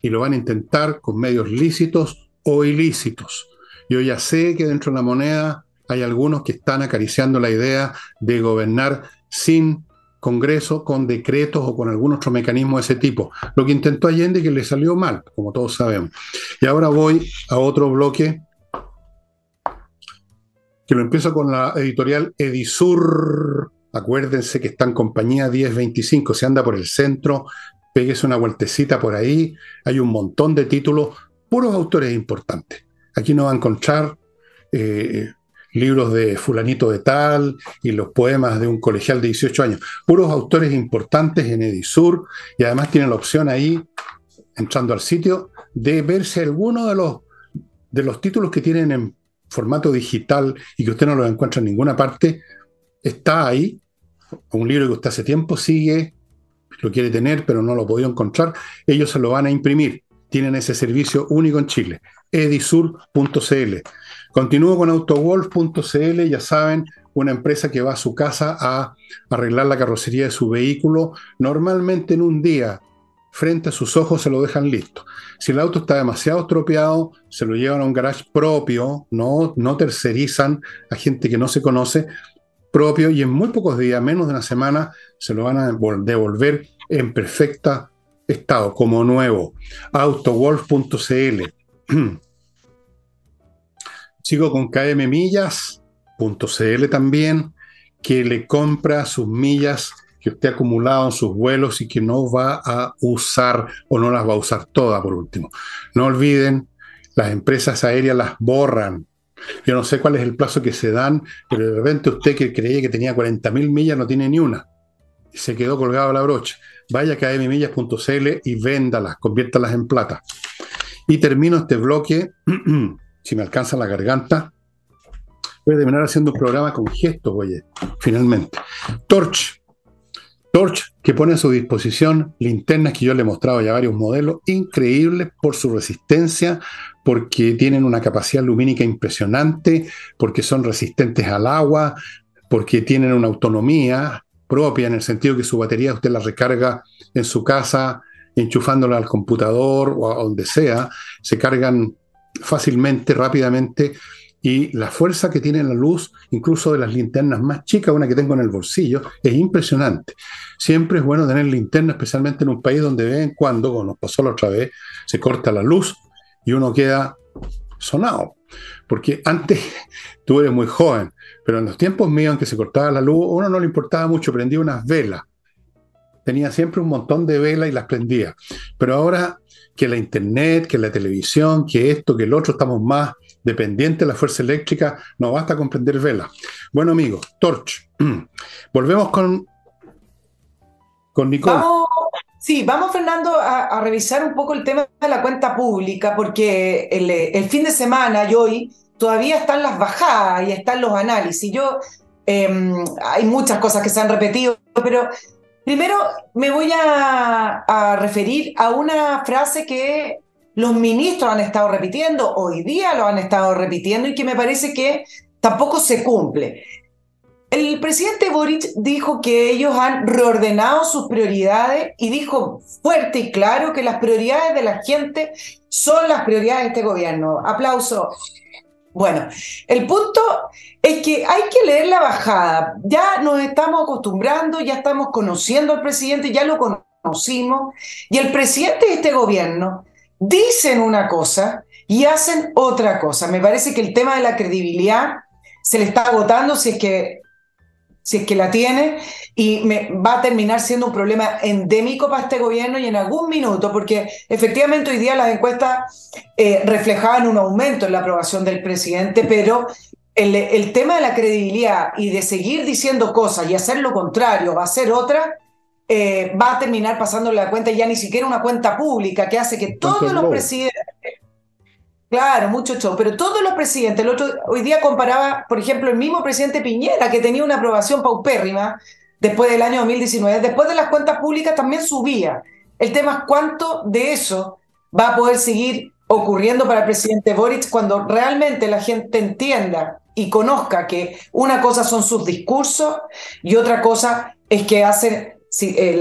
Speaker 1: Y lo van a intentar con medios lícitos o ilícitos. Yo ya sé que dentro de la moneda hay algunos que están acariciando la idea de gobernar sin Congreso, con decretos o con algún otro mecanismo de ese tipo. Lo que intentó Allende que le salió mal, como todos sabemos. Y ahora voy a otro bloque, que lo empiezo con la editorial Edisur. Acuérdense que está en compañía 1025, se anda por el centro, péguese una vueltecita por ahí, hay un montón de títulos puros autores importantes. Aquí no va a encontrar eh, libros de fulanito de tal y los poemas de un colegial de 18 años. Puros autores importantes en Edisur y además tienen la opción ahí, entrando al sitio, de verse alguno de los, de los títulos que tienen en formato digital y que usted no los encuentra en ninguna parte. Está ahí, un libro que usted hace tiempo sigue, lo quiere tener, pero no lo ha podido encontrar. Ellos se lo van a imprimir tienen ese servicio único en Chile, edisur.cl. Continúo con autowolf.cl, ya saben, una empresa que va a su casa a arreglar la carrocería de su vehículo, normalmente en un día, frente a sus ojos se lo dejan listo. Si el auto está demasiado estropeado, se lo llevan a un garage propio, no, no tercerizan a gente que no se conoce, propio, y en muy pocos días, menos de una semana, se lo van a devolver en perfecta estado como nuevo. Autowolf.cl. Sigo con kmmillas.cl también, que le compra sus millas que usted ha acumulado en sus vuelos y que no va a usar o no las va a usar todas por último. No olviden, las empresas aéreas las borran. Yo no sé cuál es el plazo que se dan, pero de repente usted que creía que tenía 40.000 millas no tiene ni una. Se quedó colgado la brocha vaya a kmmillas.cl y véndalas, conviértalas en plata. Y termino este bloque, si me alcanza la garganta, voy a terminar haciendo un programa con gestos, oye, finalmente. Torch. Torch, que pone a su disposición linternas que yo le he mostrado ya varios modelos, increíbles por su resistencia, porque tienen una capacidad lumínica impresionante, porque son resistentes al agua, porque tienen una autonomía, propia, en el sentido que su batería usted la recarga en su casa, enchufándola al computador o a donde sea, se cargan fácilmente, rápidamente, y la fuerza que tiene la luz, incluso de las linternas más chicas, una que tengo en el bolsillo, es impresionante. Siempre es bueno tener linterna, especialmente en un país donde de vez en cuando, como nos pasó la otra vez, se corta la luz y uno queda sonado. Porque antes tú eres muy joven, pero en los tiempos míos en que se cortaba la luz, uno no le importaba mucho, prendía unas velas tenía siempre un montón de velas y las prendía. Pero ahora que la internet, que la televisión, que esto, que el otro, estamos más dependientes de la fuerza eléctrica, no basta con prender velas. Bueno, amigos, Torch. Volvemos con, con Nicole.
Speaker 2: sí, vamos, Fernando, a, revisar un poco el tema de la cuenta pública, porque el, el, fin de semana y hoy todavía están las bajadas y están los análisis. Yo, em, hay muchas cosas que se han repetido, pero Primero me voy a, referir a una frase que los ministros han estado repitiendo, hoy día lo han estado repitiendo y que me parece que tampoco se cumple. El presidente Boric dijo que ellos han reordenado sus prioridades y dijo fuerte y claro que las prioridades de la gente son las prioridades de este gobierno. Aplauso. Bueno, el punto es que hay que leer la bajada. Ya nos estamos acostumbrando, ya estamos conociendo al presidente, ya lo conocimos. Y el presidente de este gobierno dicen una cosa y hacen otra cosa. Me parece que el tema de la credibilidad se le está agotando si es que si es que la tiene, y me, va a terminar siendo un problema endémico para este gobierno y en algún minuto, porque efectivamente hoy día las encuestas eh, reflejaban un aumento en la aprobación del presidente, pero el, el, tema de la credibilidad y de seguir diciendo cosas y hacer lo contrario, va a ser otra, eh, va a terminar pasando la cuenta ya ni siquiera una cuenta pública que hace que todos los presidentes Claro, mucho show. Pero todos los presidentes, el otro, hoy día comparaba, por ejemplo, el mismo presidente Piñera, que tenía una aprobación paupérrima después del año 2019, después de las cuentas públicas también subía. El tema es cuánto de eso va a poder seguir ocurriendo para el presidente Boric cuando realmente la gente entienda y conozca que una cosa son sus discursos y otra cosa es que hace, eh,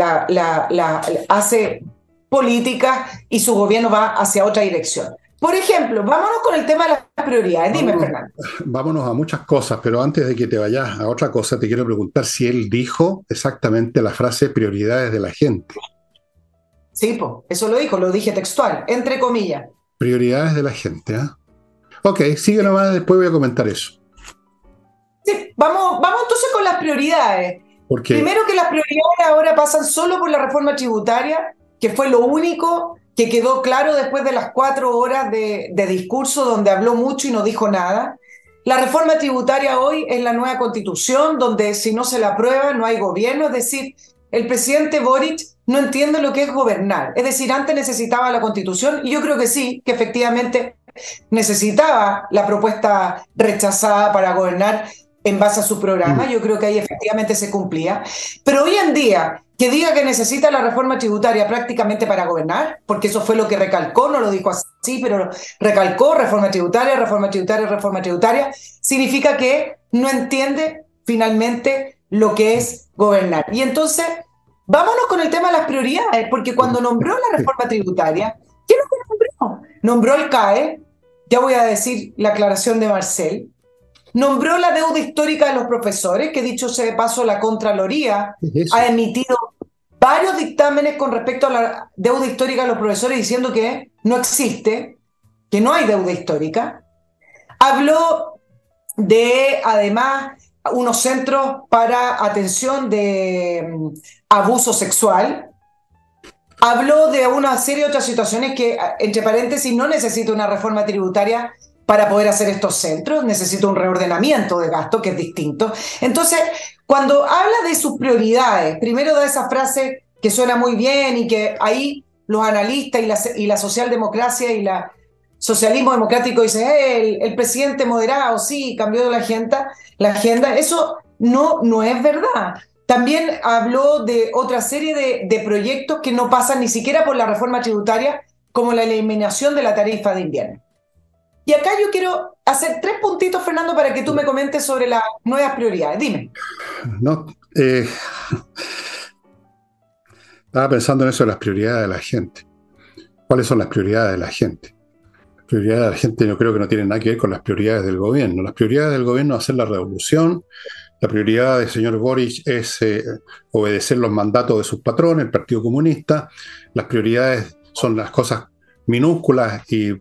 Speaker 2: hace política y su gobierno va hacia otra dirección. Por ejemplo, vámonos con el tema de las prioridades. Dime, Fernando.
Speaker 1: Vámonos a muchas cosas, pero antes de que te vayas a otra cosa, te quiero preguntar si él dijo exactamente la frase prioridades de la gente.
Speaker 2: Sí, pues, eso lo dijo, lo dije textual, entre comillas.
Speaker 1: Prioridades de la gente, ¿ah? Ok, sigue nomás, después voy a comentar eso.
Speaker 2: Sí, vamos, vamos entonces con las prioridades. Primero que las prioridades ahora pasan solo por la reforma tributaria, que fue lo único que quedó claro después de las cuatro horas de, discurso donde habló mucho y no dijo nada. La reforma tributaria hoy es la nueva constitución donde si no se la aprueba no hay gobierno, es decir, el presidente Boric no entiende lo que es gobernar. Es decir, antes necesitaba la constitución y yo creo que sí, que efectivamente necesitaba la propuesta rechazada para gobernar en base a su programa. Mm. Yo creo que ahí efectivamente se cumplía. Pero hoy en día, que diga que necesita la reforma tributaria prácticamente para gobernar, porque eso fue lo que recalcó, no lo dijo así, pero recalcó reforma tributaria, reforma tributaria, reforma tributaria, significa que no entiende finalmente lo que es gobernar. Y entonces, vámonos con el tema de las prioridades, porque cuando nombró la reforma tributaria, ¿qué es lo que nombró? Nombró el CAE, ya voy a decir la aclaración de Marcel, Nombró la deuda histórica de los profesores, que dicho sea de paso, la Contraloría ha emitido varios dictámenes con respecto a la deuda histórica de los profesores diciendo que no existe, que no hay deuda histórica. Habló de, además, unos centros para atención de mm, abuso sexual. Habló de una serie de otras situaciones que, entre paréntesis, no necesita una reforma tributaria para poder hacer estos centros, necesito un reordenamiento de gasto que es distinto. Entonces, cuando habla de sus prioridades, primero da esa frase que suena muy bien y que ahí los analistas y la, socialdemocracia y la socialismo democrático dicen, eh, el, presidente moderado, sí, cambió la agenda, la agenda. Eso no, no es verdad. También habló de otra serie de, de proyectos que no pasan ni siquiera por la reforma tributaria, como la eliminación de la tarifa de invierno. Y acá yo quiero hacer tres puntitos, Fernando, para que tú me comentes sobre las nuevas prioridades. Dime.
Speaker 1: No, eh, estaba pensando en eso de las prioridades de la gente. ¿Cuáles son las prioridades de la gente? Las prioridades de la gente yo creo que no tienen nada que ver con las prioridades del gobierno. Las prioridades del gobierno es hacer la revolución. La prioridad del señor Boris es eh, obedecer los mandatos de sus patrones, el Partido Comunista. Las prioridades son las cosas minúsculas y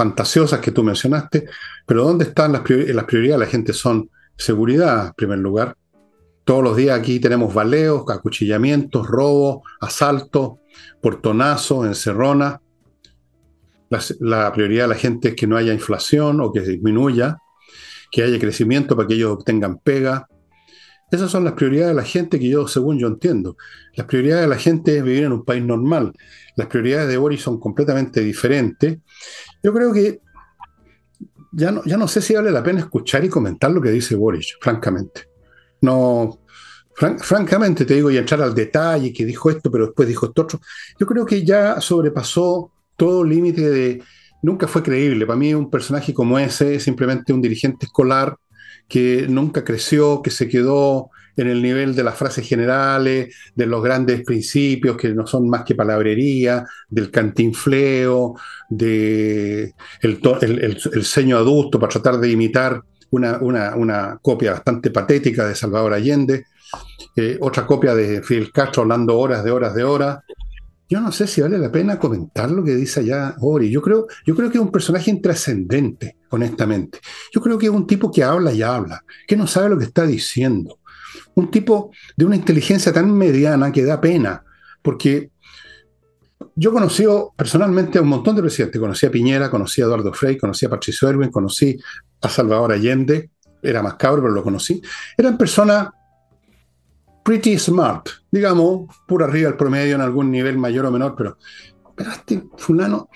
Speaker 1: fantasiosas que tú mencionaste, pero ¿dónde están las, prioridades? Las prioridades de la gente son seguridad, en primer lugar, Todos los días aquí tenemos baleos, acuchillamientos, robos, asaltos, portonazos, encerronas. La, la prioridad de la gente es que no haya inflación o que disminuya, que haya crecimiento para que ellos obtengan pega. Esas son las prioridades de la gente que yo, según yo entiendo. Las prioridades de la gente es vivir en un país normal. Las prioridades de Boris son completamente diferentes. Yo creo que ya no, ya no sé si vale la pena escuchar y comentar lo que dice Boris, francamente. No, francamente te digo, y entrar al detalle, que dijo esto, pero después dijo esto otro, yo creo que ya sobrepasó todo límite de... Nunca fue creíble. Para mí un personaje como ese es simplemente un dirigente escolar que nunca creció, que se quedó en el nivel de las frases generales, de los grandes principios que no son más que palabrería, del cantinfleo, de el, el, ceño adusto para tratar de imitar una, copia bastante patética de Salvador Allende, eh, otra copia de Fidel Castro hablando horas de horas de horas. Yo no sé si vale la pena comentar lo que dice allá Ori. Yo creo, yo creo que es un personaje intrascendente, honestamente. Yo creo que es un tipo que habla y habla, que no sabe lo que está diciendo. Un tipo de una inteligencia tan mediana que da pena, porque yo conocí personalmente a un montón de presidentes. Conocí a Piñera, conocí a Eduardo Frei, conocí a Patricio Erwin, conocí a Salvador Allende. Era más cabro, pero lo conocí. Eran personas pretty smart, digamos, por arriba del promedio en algún nivel mayor o menor, pero, pero este fulano,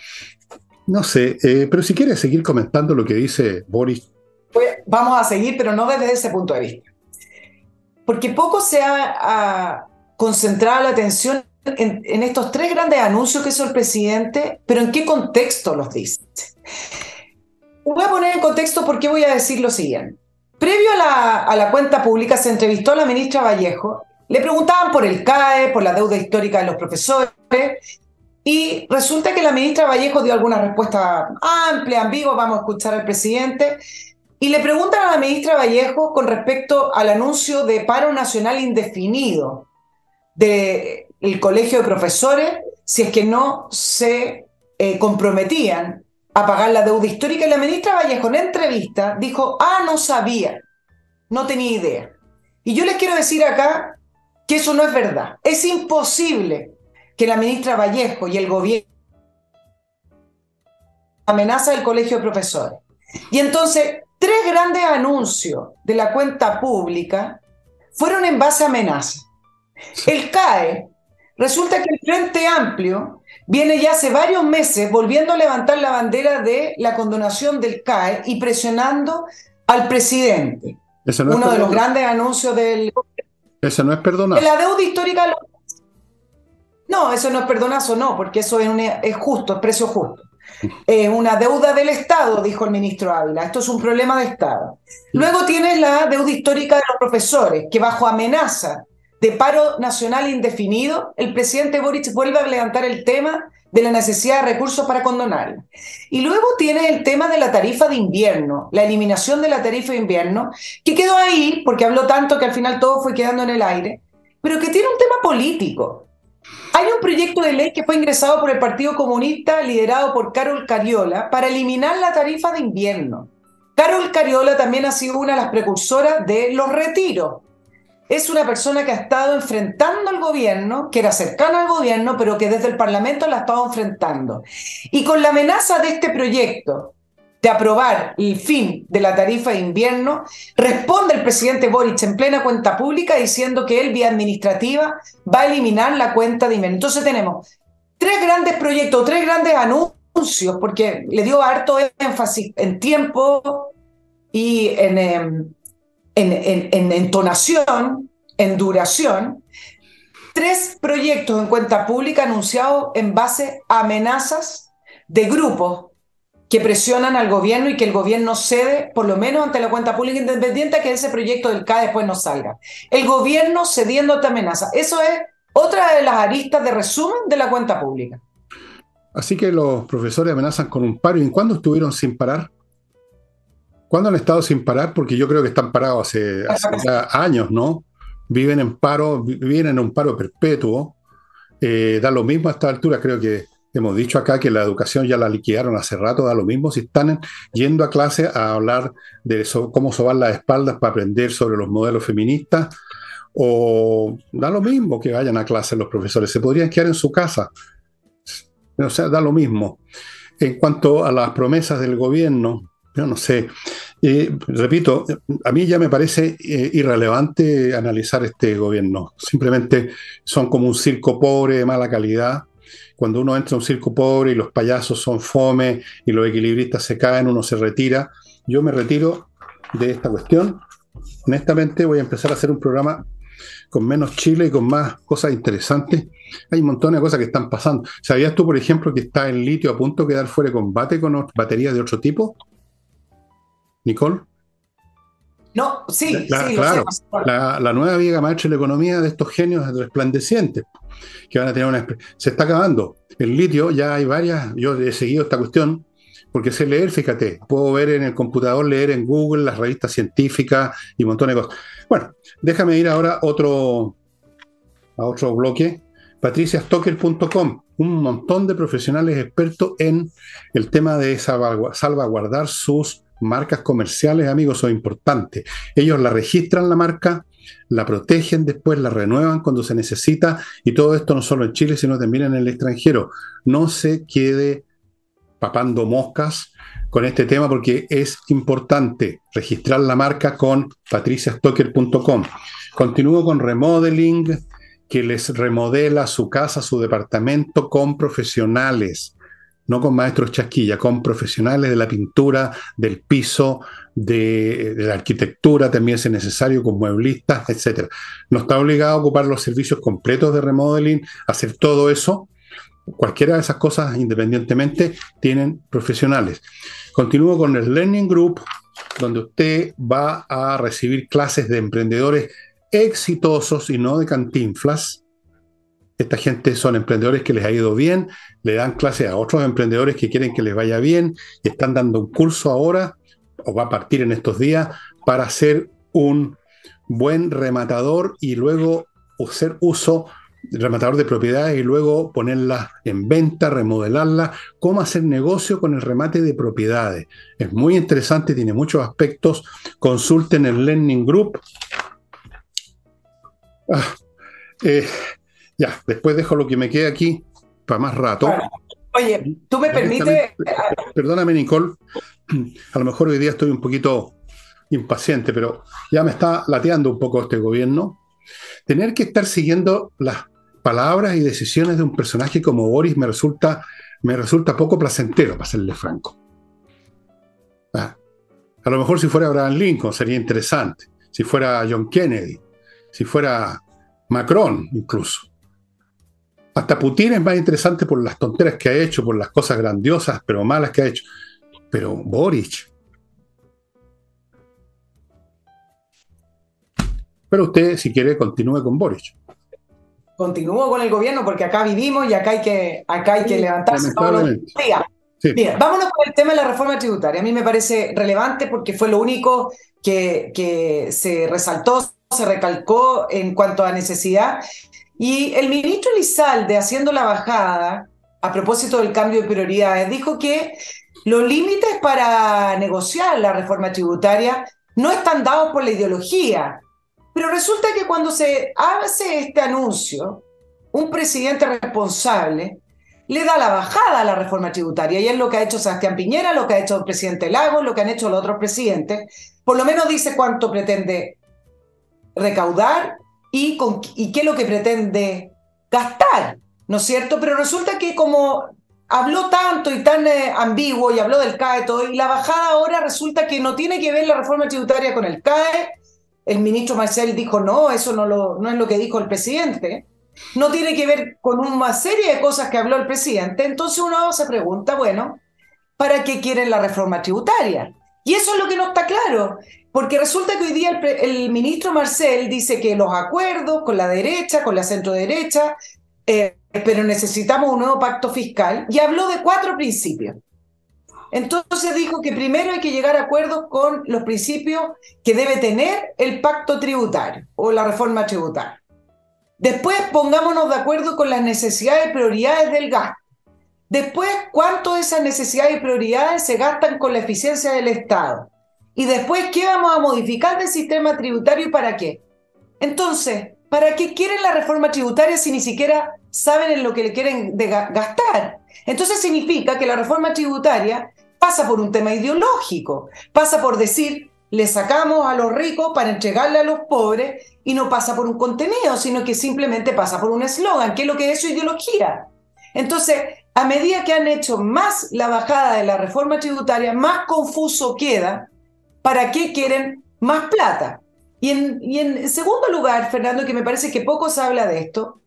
Speaker 1: no sé. Eh, pero si quieres seguir comentando lo que dice Boris.
Speaker 2: Pues vamos a seguir, pero no desde ese punto de vista. Porque poco se ha concentrado la atención en, estos tres grandes anuncios que hizo el presidente, pero en qué contexto los dice. Voy a poner en contexto porque voy a decir lo siguiente. Previo a la, a la cuenta pública se entrevistó a la ministra Vallejo, le preguntaban por el CAE, por la deuda histórica de los profesores, y resulta que la ministra Vallejo dio alguna respuesta amplia, ambigua, vamos a escuchar al presidente, y le preguntan a la ministra Vallejo con respecto al anuncio de paro nacional indefinido de el colegio de profesores si es que no se eh, comprometían a pagar la deuda histórica. Y la ministra Vallejo en entrevista dijo, ah, no sabía, no tenía idea. Y yo les quiero decir acá que eso no es verdad. Es imposible que la ministra Vallejo y el gobierno amenaza el colegio de profesores. Y entonces, tres grandes anuncios de la cuenta pública fueron en base a amenaza. El CAE Resulta que el Frente Amplio viene ya hace varios meses volviendo a levantar la bandera de la condonación del CAE y presionando al presidente. Uno de los grandes anuncios del...
Speaker 1: Eso no es perdonar.
Speaker 2: La deuda histórica... No, eso no es perdonazo, no, porque eso es, es justo, es precio justo. Es una deuda del Estado, dijo el ministro Ávila. Esto es un problema de Estado. Luego tienes la deuda histórica de los profesores, que bajo amenaza de paro nacional indefinido, el presidente Boric vuelve a levantar el tema de la necesidad de recursos para condonarla. Y luego tiene el tema de la tarifa de invierno, la eliminación de la tarifa de invierno, que quedó ahí, porque habló tanto que al final todo fue quedando en el aire, pero que tiene un tema político. Hay un proyecto de ley que fue ingresado por el Partido Comunista, liderado por Carol Cariola, para eliminar la tarifa de invierno. Carol Cariola también ha sido una de las precursoras de los retiros es una persona que ha estado enfrentando al gobierno, que era cercana al gobierno, pero que desde el Parlamento la ha estado enfrentando. Y con la amenaza de este proyecto de aprobar el fin de la tarifa de invierno, responde el presidente Boric en plena cuenta pública diciendo que él, vía administrativa, va a eliminar la cuenta de invierno. Entonces tenemos tres grandes proyectos, tres grandes anuncios, porque le dio harto énfasis en tiempo y en... Em, en, entonación, en duración, tres proyectos en cuenta pública anunciados en base a amenazas de grupos que presionan al gobierno y que el gobierno cede, por lo menos ante la cuenta pública independiente, que ese proyecto del CAE después no salga. El gobierno cediendo a esta amenaza. Eso es otra de las aristas de resumen de la cuenta pública.
Speaker 1: Así que los profesores amenazan con un paro. ¿Y cuándo estuvieron sin parar? ¿Cuándo han estado sin parar? Porque yo creo que están parados hace, años, ¿no? Viven en paro, viven en un paro perpetuo. Eh, da lo mismo a esta altura, creo que hemos dicho acá que la educación ya la liquidaron hace rato, da lo mismo si están yendo a clase a hablar de cómo sobar las espaldas para aprender sobre los modelos feministas o da lo mismo que vayan a clase los profesores, se podrían quedar en su casa. O sea, da lo mismo. En cuanto a las promesas del gobierno, yo no sé. repito, a mí ya me parece eh, irrelevante analizar este gobierno. Simplemente son como un circo pobre de mala calidad. Cuando uno entra a un circo pobre y los payasos son fome y los equilibristas se caen, uno se retira. Yo me retiro de esta cuestión. Honestamente, voy a empezar a hacer un programa con menos Chile y con más cosas interesantes. Hay un montón de cosas que están pasando. ¿Sabías tú, por ejemplo, que está el litio a punto de quedar fuera de combate con baterías de otro tipo? Nicole.
Speaker 2: No, sí,
Speaker 1: la,
Speaker 2: sí,
Speaker 1: claro. La, nueva viga maestra de la economía de estos genios resplandecientes que van a tener una. Se está acabando. El litio, ya hay varias. Yo he seguido esta cuestión porque sé leer, fíjate. Puedo ver en el computador, leer en Google las revistas científicas y montón de cosas. Bueno, déjame ir ahora otro, a otro bloque. patriciastocker.com, un montón de profesionales expertos en el tema de salvaguardar sus marcas comerciales, amigos, son importantes. Ellos la registran la marca, la protegen, después la renuevan cuando se necesita y todo esto no solo en Chile, sino también en el extranjero. No se quede papando moscas con este tema porque es importante registrar la marca con patriciastocker.com. Continúo con remodeling, que les remodela su casa, su departamento con profesionales no con maestros chasquilla, con profesionales de la pintura, del piso, de, la arquitectura, también es necesario, con mueblistas, etc. No está obligado a ocupar los servicios completos de remodeling, hacer todo eso. Cualquiera de esas cosas, independientemente, tienen profesionales. Continúo con el Learning Group, donde usted va a recibir clases de emprendedores exitosos y no de cantinflas, esta gente son emprendedores que les ha ido bien, le dan clase a otros emprendedores que quieren que les vaya bien y están dando un curso ahora o va a partir en estos días para ser un buen rematador y luego hacer uso rematador de propiedades y luego ponerlas en venta, remodelarlas, cómo hacer negocio con el remate de propiedades. Es muy interesante, tiene muchos aspectos. Consulten el Learning Group. Ah, eh, ya, después dejo lo que me quede aquí para más rato.
Speaker 2: oye, tú me permites.
Speaker 1: Perdóname, Nicole. A lo mejor hoy día estoy un poquito impaciente, pero ya me está lateando un poco este gobierno. Tener que estar siguiendo las palabras y decisiones de un personaje como Boris me resulta, me resulta poco placentero, para serle franco. Ah, a lo mejor si fuera Abraham Lincoln sería interesante, si fuera John Kennedy, si fuera Macron incluso. Hasta Putin es más interesante por las tonteras que ha hecho, por las cosas grandiosas, pero malas que ha hecho. Pero Boric. Pero usted, si quiere, continúe con Boric.
Speaker 2: Continúo con el gobierno porque acá vivimos y acá hay que, acá hay que levantarse todos los días. vámonos con el tema de la reforma tributaria. A mí me parece relevante porque fue lo único que, que se resaltó, se recalcó en cuanto a necesidad y el ministro Lizalde, haciendo la bajada, a propósito del cambio de prioridades, dijo que los límites para negociar la reforma tributaria no están dados por la ideología. Pero resulta que cuando se hace este anuncio, un presidente responsable le da la bajada a la reforma tributaria. Y es lo que ha hecho Sebastián Piñera, lo que ha hecho el presidente Lagos, lo que han hecho los otros presidentes. Por lo menos dice cuánto pretende recaudar y, con, y qué es lo que pretende gastar, ¿no es cierto? Pero resulta que como habló tanto y tan eh, ambiguo y habló del CAE todo, y la bajada ahora resulta que no tiene que ver la reforma tributaria con el CAE. El ministro Marcel dijo, no, eso no, lo, no es lo que dijo el presidente. No tiene que ver con una serie de cosas que habló el presidente. Entonces uno se pregunta, bueno, ¿para qué quieren la reforma tributaria? Y eso es lo que no está claro. Porque resulta que hoy día el, ministro Marcel dice que los acuerdos con la derecha, con la centro derecha, eh, pero necesitamos un nuevo pacto fiscal y habló de cuatro principios. Entonces dijo que primero hay que llegar a acuerdos con los principios que debe tener el pacto tributario o la reforma tributaria. Después pongámonos de acuerdo con las necesidades y prioridades del gasto. Después, cuánto de esas necesidades y prioridades se gastan con la eficiencia del Estado. Y después, ¿qué vamos a modificar del sistema tributario y para qué? Entonces, ¿para qué quieren la reforma tributaria si ni siquiera saben en lo que le quieren gastar? Entonces significa que la reforma tributaria pasa por un tema ideológico, pasa por decir, le sacamos a los ricos para entregarle a los pobres y no pasa por un contenido, sino que simplemente pasa por un eslogan, que es lo que es su ideología. Entonces, a medida que han hecho más la bajada de la reforma tributaria, más confuso queda para qué quieren más plata. Y en, segundo lugar, Fernando, que me parece que poco se habla de esto,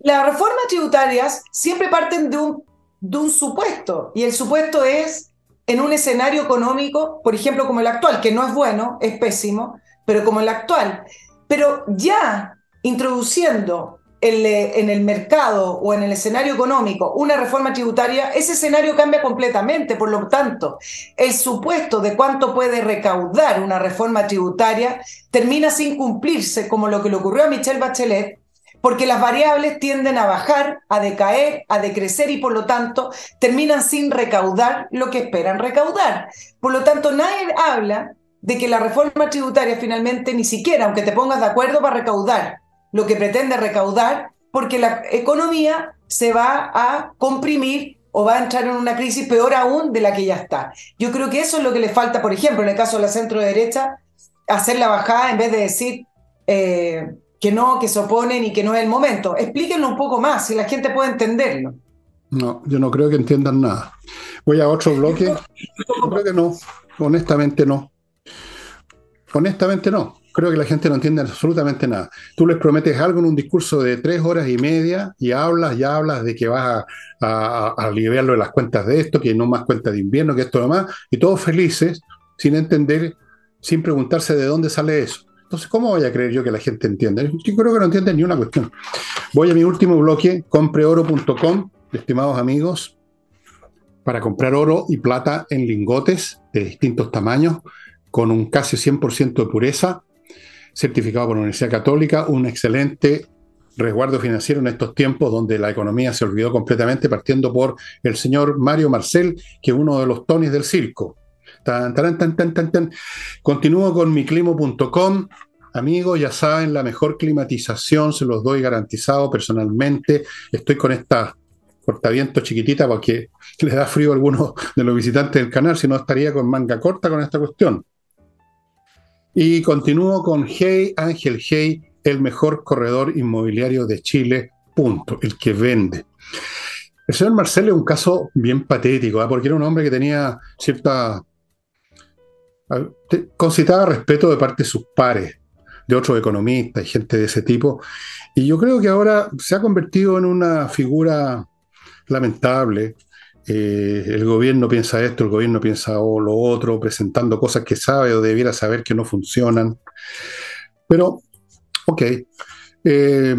Speaker 2: las reformas tributarias siempre parten de un supuesto, y el supuesto es en un escenario económico, por ejemplo, como el actual, que no es bueno, es pésimo, pero como el actual. Pero ya introduciendo eh, en el mercado o en el escenario económico una reforma tributaria, ese escenario cambia completamente. Por lo tanto, el supuesto de cuánto puede recaudar una reforma tributaria termina sin cumplirse, como lo que le ocurrió a Michelle Bachelet, porque las variables tienden a bajar, a decaer, a decrecer y por lo tanto terminan sin recaudar lo que esperan recaudar. Por lo tanto, nadie habla de que la reforma tributaria finalmente ni siquiera, aunque te pongas de acuerdo, va a recaudar lo que pretende recaudar, porque la economía se va a comprimir o va a entrar en una crisis peor aún de la que ya está. Yo creo que eso es lo que le falta, por ejemplo, en el caso de la centro derecha, hacer la bajada en vez de decir... Eh, que no, que se oponen y que no es el momento. Explíquenlo un poco más, si la gente puede entenderlo.
Speaker 1: No, yo no creo que entiendan nada. Voy a otro bloque. Yo creo que no, honestamente no. Honestamente no. Creo que la gente no entiende absolutamente nada. Tú les prometes algo en un discurso de tres horas y media y hablas y hablas de que vas a, a, aliviarlo de las cuentas de esto, que no más cuentas de invierno, que esto demás, y todos felices, sin entender, sin preguntarse de dónde sale eso. Entonces, ¿cómo voy a creer yo que la gente entienda? Yo creo que no entienden ni una cuestión. Voy a mi último bloque, compreoro.com, estimados amigos, para comprar oro y plata en lingotes de distintos tamaños, con un casi 100% de pureza, certificado por la Universidad Católica, un excelente resguardo financiero en estos tiempos donde la economía se olvidó completamente, partiendo por el señor Mario Marcel, que es uno de los tonis del circo. Continúo con miclimo.com. Amigos, ya saben, la mejor climatización se los doy garantizado personalmente. Estoy con esta cortaviento chiquitita porque le da frío a algunos de los visitantes del canal, si no estaría con manga corta con esta cuestión. Y continúo con Hey Ángel Hey, el mejor corredor inmobiliario de Chile, punto, el que vende. El señor Marcelo es un caso bien patético, ¿eh? porque era un hombre que tenía cierta concitaba respeto de parte de sus pares, de otros economistas y gente de ese tipo. Y yo creo que ahora se ha convertido en una figura lamentable. Eh, el gobierno piensa esto, el gobierno piensa lo otro, presentando cosas que sabe o debiera saber que no funcionan. Pero, ok, eh,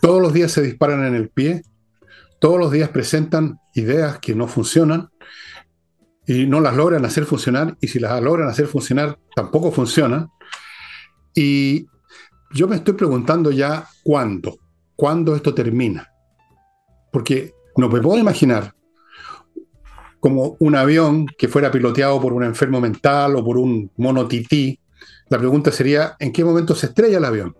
Speaker 1: todos los días se disparan en el pie, todos los días presentan ideas que no funcionan y no las logran hacer funcionar, y si las logran hacer funcionar, tampoco funcionan. Y yo me estoy preguntando ya cuándo, cuándo esto termina. Porque no me puedo imaginar como un avión que fuera piloteado por un enfermo mental o por un mono tití. La pregunta sería, ¿en qué momento se estrella el avión?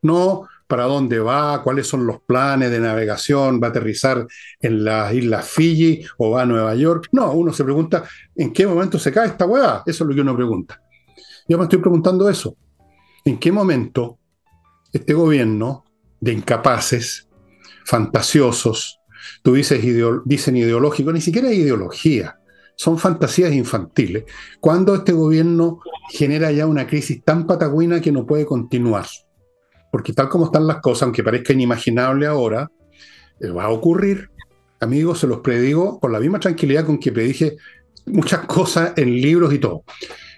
Speaker 1: No para dónde va, cuáles son los planes de navegación, va a aterrizar en las Islas Fiji o va a Nueva York. No, uno se pregunta en qué momento se cae esta hueá. Eso es lo que uno pregunta. Yo me estoy preguntando eso. ¿En qué momento este gobierno de incapaces, fantasiosos, tú dices dicen ideológico, ni siquiera es ideología, son fantasías infantiles, cuando este gobierno genera ya una crisis tan patagüina que no puede continuar? porque tal como están las cosas, aunque parezca inimaginable ahora, eh, va a ocurrir. Amigos, se los predigo con la misma tranquilidad con que predije muchas cosas en libros y todo.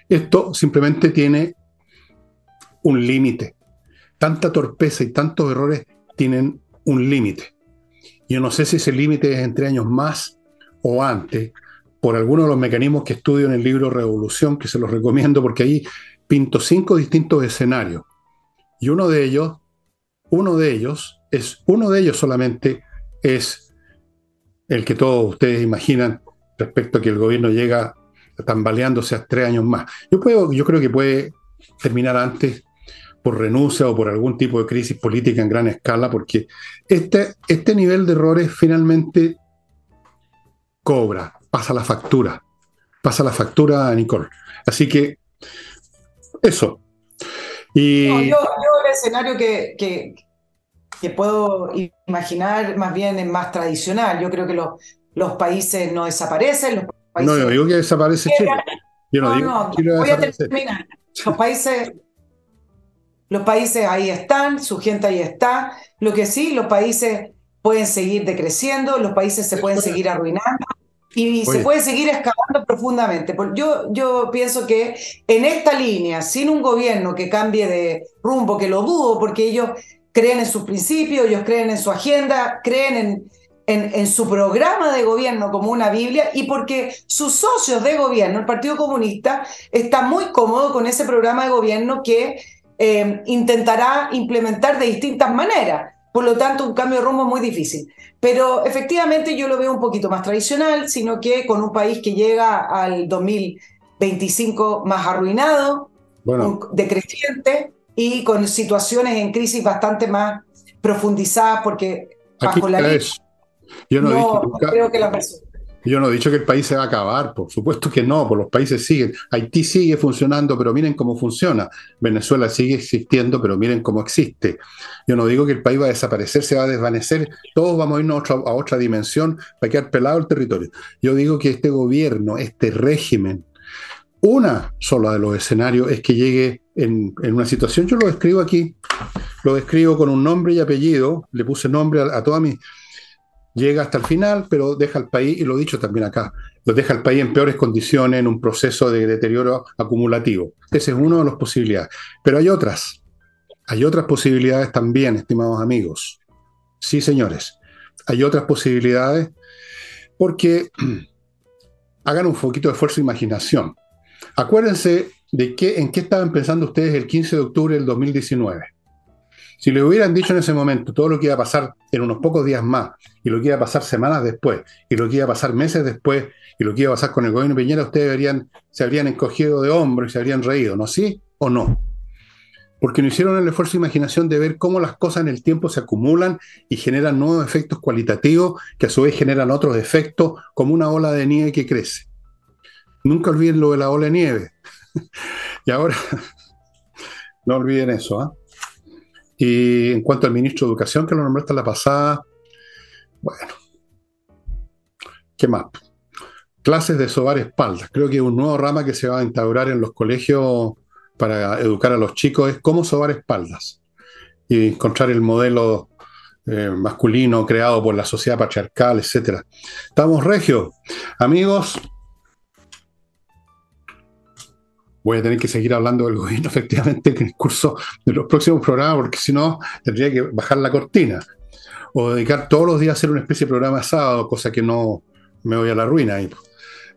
Speaker 1: Esto simplemente tiene un límite. Tanta torpeza y tantos errores tienen un límite. Yo no sé si ese límite es entre años más o antes, por algunos de los mecanismos que estudio en el libro Revolución, que se los recomiendo porque ahí pinto cinco distintos escenarios. Y uno de ellos, uno de ellos, es, uno de ellos solamente es el que todos ustedes imaginan respecto a que el gobierno llega tambaleándose a tres años más. Yo, puedo, yo creo que puede terminar antes por renuncia o por algún tipo de crisis política en gran escala, porque este, este nivel de errores finalmente cobra, pasa la factura, pasa la factura a Nicole. Así que eso.
Speaker 2: Y... yo, el escenario que, que, puedo imaginar más bien es más tradicional. Yo creo que los, los países no desaparecen. Los países...
Speaker 1: No, yo digo que desaparece Chile. Yo no,
Speaker 2: digo que voy a terminar. Los países los países ahí están, su gente ahí está. Lo que sí, los países pueden seguir decreciendo, los países se pueden seguir arruinando y se puede seguir excavando profundamente. Yo, yo pienso que en esta línea, sin un gobierno que cambie de rumbo, que lo dudo, porque ellos creen en sus principios, ellos creen en su agenda, creen en, en, en, su programa de gobierno como una Biblia y porque sus socios de gobierno, el Partido Comunista, está muy cómodo con ese programa de gobierno que eh, intentará implementar de distintas maneras. Por lo tanto, un cambio de rumbo muy difícil. Pero efectivamente yo lo veo un poquito más tradicional, sino que con un país que llega al 2025 más arruinado, decreciente y con situaciones en crisis bastante más profundizadas, porque bajo la ley
Speaker 1: yo no,
Speaker 2: creo que la persona
Speaker 1: yo no he dicho que el país se va a acabar, por supuesto que no, pues los países siguen. Haití sigue funcionando, pero miren cómo funciona. Venezuela sigue existiendo, pero miren cómo existe. Yo no digo que el país va a desaparecer, se va a desvanecer, todos vamos a irnos a otra, a otra dimensión para quedar pelado el territorio. Yo digo que este gobierno, este régimen, una sola de los escenarios es que llegue en, una situación, yo lo describo aquí, lo describo con un nombre y apellido, le puse nombre a, a toda mi llega hasta el final, pero deja al país, y lo he dicho también acá, lo deja al país en peores condiciones, en un proceso de deterioro acumulativo. Esa es una de las posibilidades. Pero hay otras, hay otras posibilidades también, estimados amigos. Sí, señores, hay otras posibilidades porque hagan un poquito de esfuerzo de imaginación. Acuérdense de qué, en qué estaban pensando ustedes el 15 de octubre del 2019. Si le hubieran dicho en ese momento todo lo que iba a pasar en unos pocos días más, y lo que iba a pasar semanas después, y lo que iba a pasar meses después, y lo que iba a pasar con el gobierno de Piñera, ustedes se habrían encogido de hombros y se habrían reído, ¿no? ¿Sí o no? Porque no hicieron el esfuerzo de imaginación de ver cómo las cosas en el tiempo se acumulan y generan nuevos efectos cualitativos que a su vez generan otros efectos, como una ola de nieve que crece. Nunca olviden lo de la ola de nieve. y ahora, no olviden eso, ¿ah? Y en cuanto al ministro de Educación, que lo nombraste la pasada, bueno, ¿qué más? Clases de sobar espaldas. Creo que un nuevo rama que se va a instaurar en los colegios para educar a los chicos es cómo sobar espaldas y encontrar el modelo eh, masculino creado por la sociedad patriarcal, etc. Estamos regios. Amigos, voy a tener que seguir hablando del gobierno efectivamente en el curso de los próximos programas, porque si no, tendría que bajar la cortina o dedicar todos los días a hacer una especie de programa sábado, cosa que no me voy a la ruina.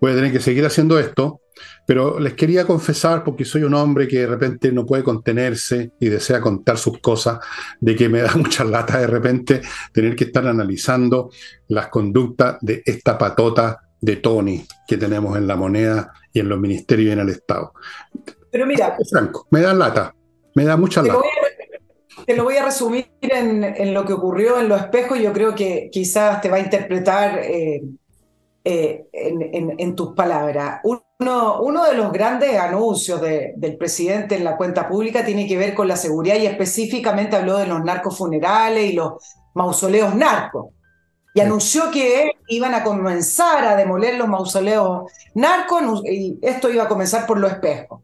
Speaker 1: Voy a tener que seguir haciendo esto, pero les quería confesar, porque soy un hombre que de repente no puede contenerse y desea contar sus cosas, de que me da mucha lata de repente tener que estar analizando las conductas de esta patota de Tony que tenemos en la moneda y en los ministerios y en el Estado.
Speaker 2: Pero mira,
Speaker 1: Franco, me da lata, me da mucha lata.
Speaker 2: te lo voy a resumir en, lo que ocurrió en los espejos. Yo creo que quizás te va a interpretar eh, eh, en, tus palabras. Uno, uno, de los grandes anuncios del presidente en la cuenta pública tiene que ver con la seguridad y específicamente habló de los narcos funerales y los mausoleos narcos y anunció que iban a comenzar a demoler los mausoleos narcos y esto iba a comenzar por los espejos.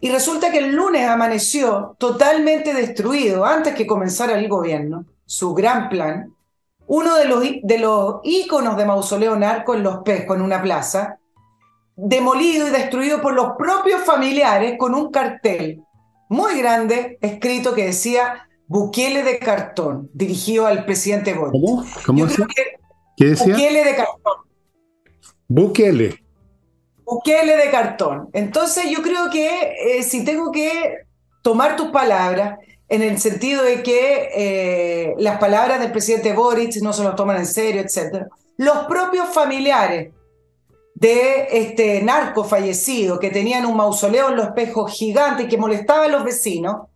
Speaker 2: Y resulta que el lunes amaneció totalmente destruido, antes que comenzara el gobierno, su gran plan, uno de los, de los íconos de mausoleo narco en los espejos, en una plaza, demolido y destruido por los propios familiares con un cartel muy grande escrito que decía Bukele de cartón, dirigido al presidente Boric.
Speaker 1: ¿Cómo? ¿Cómo
Speaker 2: ¿Qué decía? Bukele de cartón.
Speaker 1: Bukele.
Speaker 2: Bukele de cartón. Entonces yo creo que eh, si tengo que tomar tus palabras en el sentido de que eh, las palabras del presidente Boric no se los toman en serio, etc. Los propios familiares de este narco fallecido que tenían un mausoleo en los espejos gigante y que molestaba a los vecinos,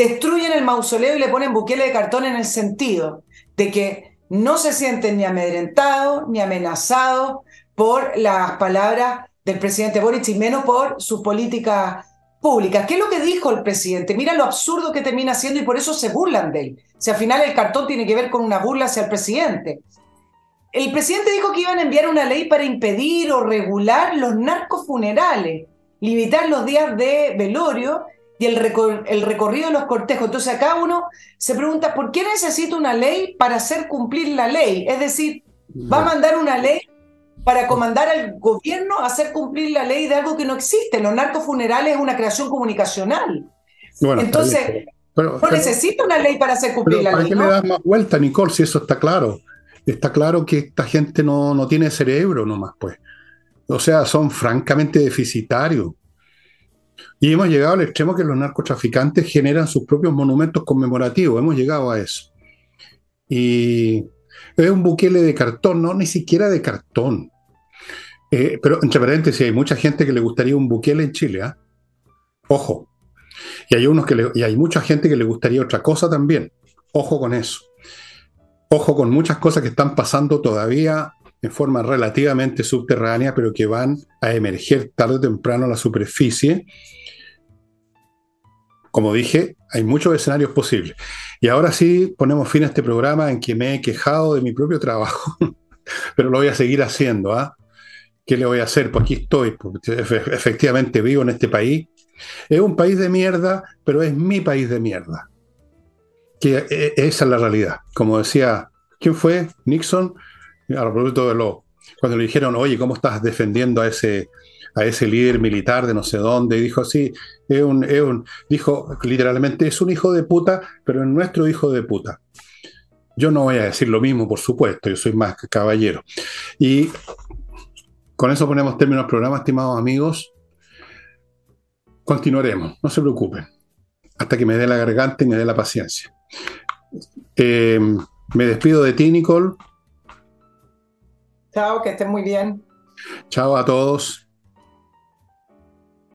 Speaker 2: destruyen el mausoleo y le ponen buquele de cartón en el sentido de que no se sienten ni amedrentados ni amenazados por las palabras del presidente Boric y menos por sus políticas públicas. ¿Qué es lo que dijo el presidente? Mira lo absurdo que termina siendo y por eso se burlan de él. Si al final el cartón tiene que ver con una burla hacia el presidente. El presidente dijo que iban a enviar una ley para impedir o regular los narcos funerales, limitar los días de velorio y el, el recorrido de los cortejos. Entonces acá uno se pregunta, ¿por qué necesita una ley para hacer cumplir la ley? Es decir, va a mandar una ley para comandar al gobierno a hacer cumplir la ley de algo que no existe. Los narcos funerales es una creación comunicacional. Entonces, no necesita una ley para hacer cumplir la ley.
Speaker 1: ¿Para qué le das más vuelta, Nicole, si eso está claro? Está claro que esta gente no, no tiene cerebro nomás, pues. O sea, son francamente deficitarios. Y hemos llegado al extremo que los narcotraficantes generan sus propios monumentos conmemorativos. Hemos llegado a eso. Y es un buquele de cartón, no, ni siquiera de cartón. Eh, pero entre paréntesis, hay mucha gente que le gustaría un buquele en Chile, ¿ah? Ojo. Y hay, unos que y hay mucha gente que le gustaría otra cosa también. Ojo con eso. Ojo con muchas cosas que están pasando todavía en forma relativamente subterránea, pero que van a emerger tarde o temprano a la superficie como dije, hay muchos escenarios posibles. Y ahora sí ponemos fin a este programa en que me he quejado de mi propio trabajo, pero lo voy a seguir haciendo. ¿ah? ¿Qué le voy a hacer? Pues aquí estoy, porque efectivamente vivo en este país. Es un país de mierda, pero es mi país de mierda. Que e, esa es la realidad. Como decía, ¿quién fue? Nixon, a propósito de lo, cuando le dijeron, oye, ¿cómo estás defendiendo a ese a ese líder militar de no sé dónde, y dijo así, es un, es un, dijo literalmente, es un hijo de puta, pero es nuestro hijo de puta. Yo no voy a decir lo mismo, por supuesto, yo soy más caballero. Y con eso ponemos término al programa, estimados amigos. Continuaremos, no se preocupen, hasta que me dé la garganta y me dé la paciencia. Eh, me despido de ti, Nicole.
Speaker 2: Chao, que estés muy bien.
Speaker 1: Chao a todos.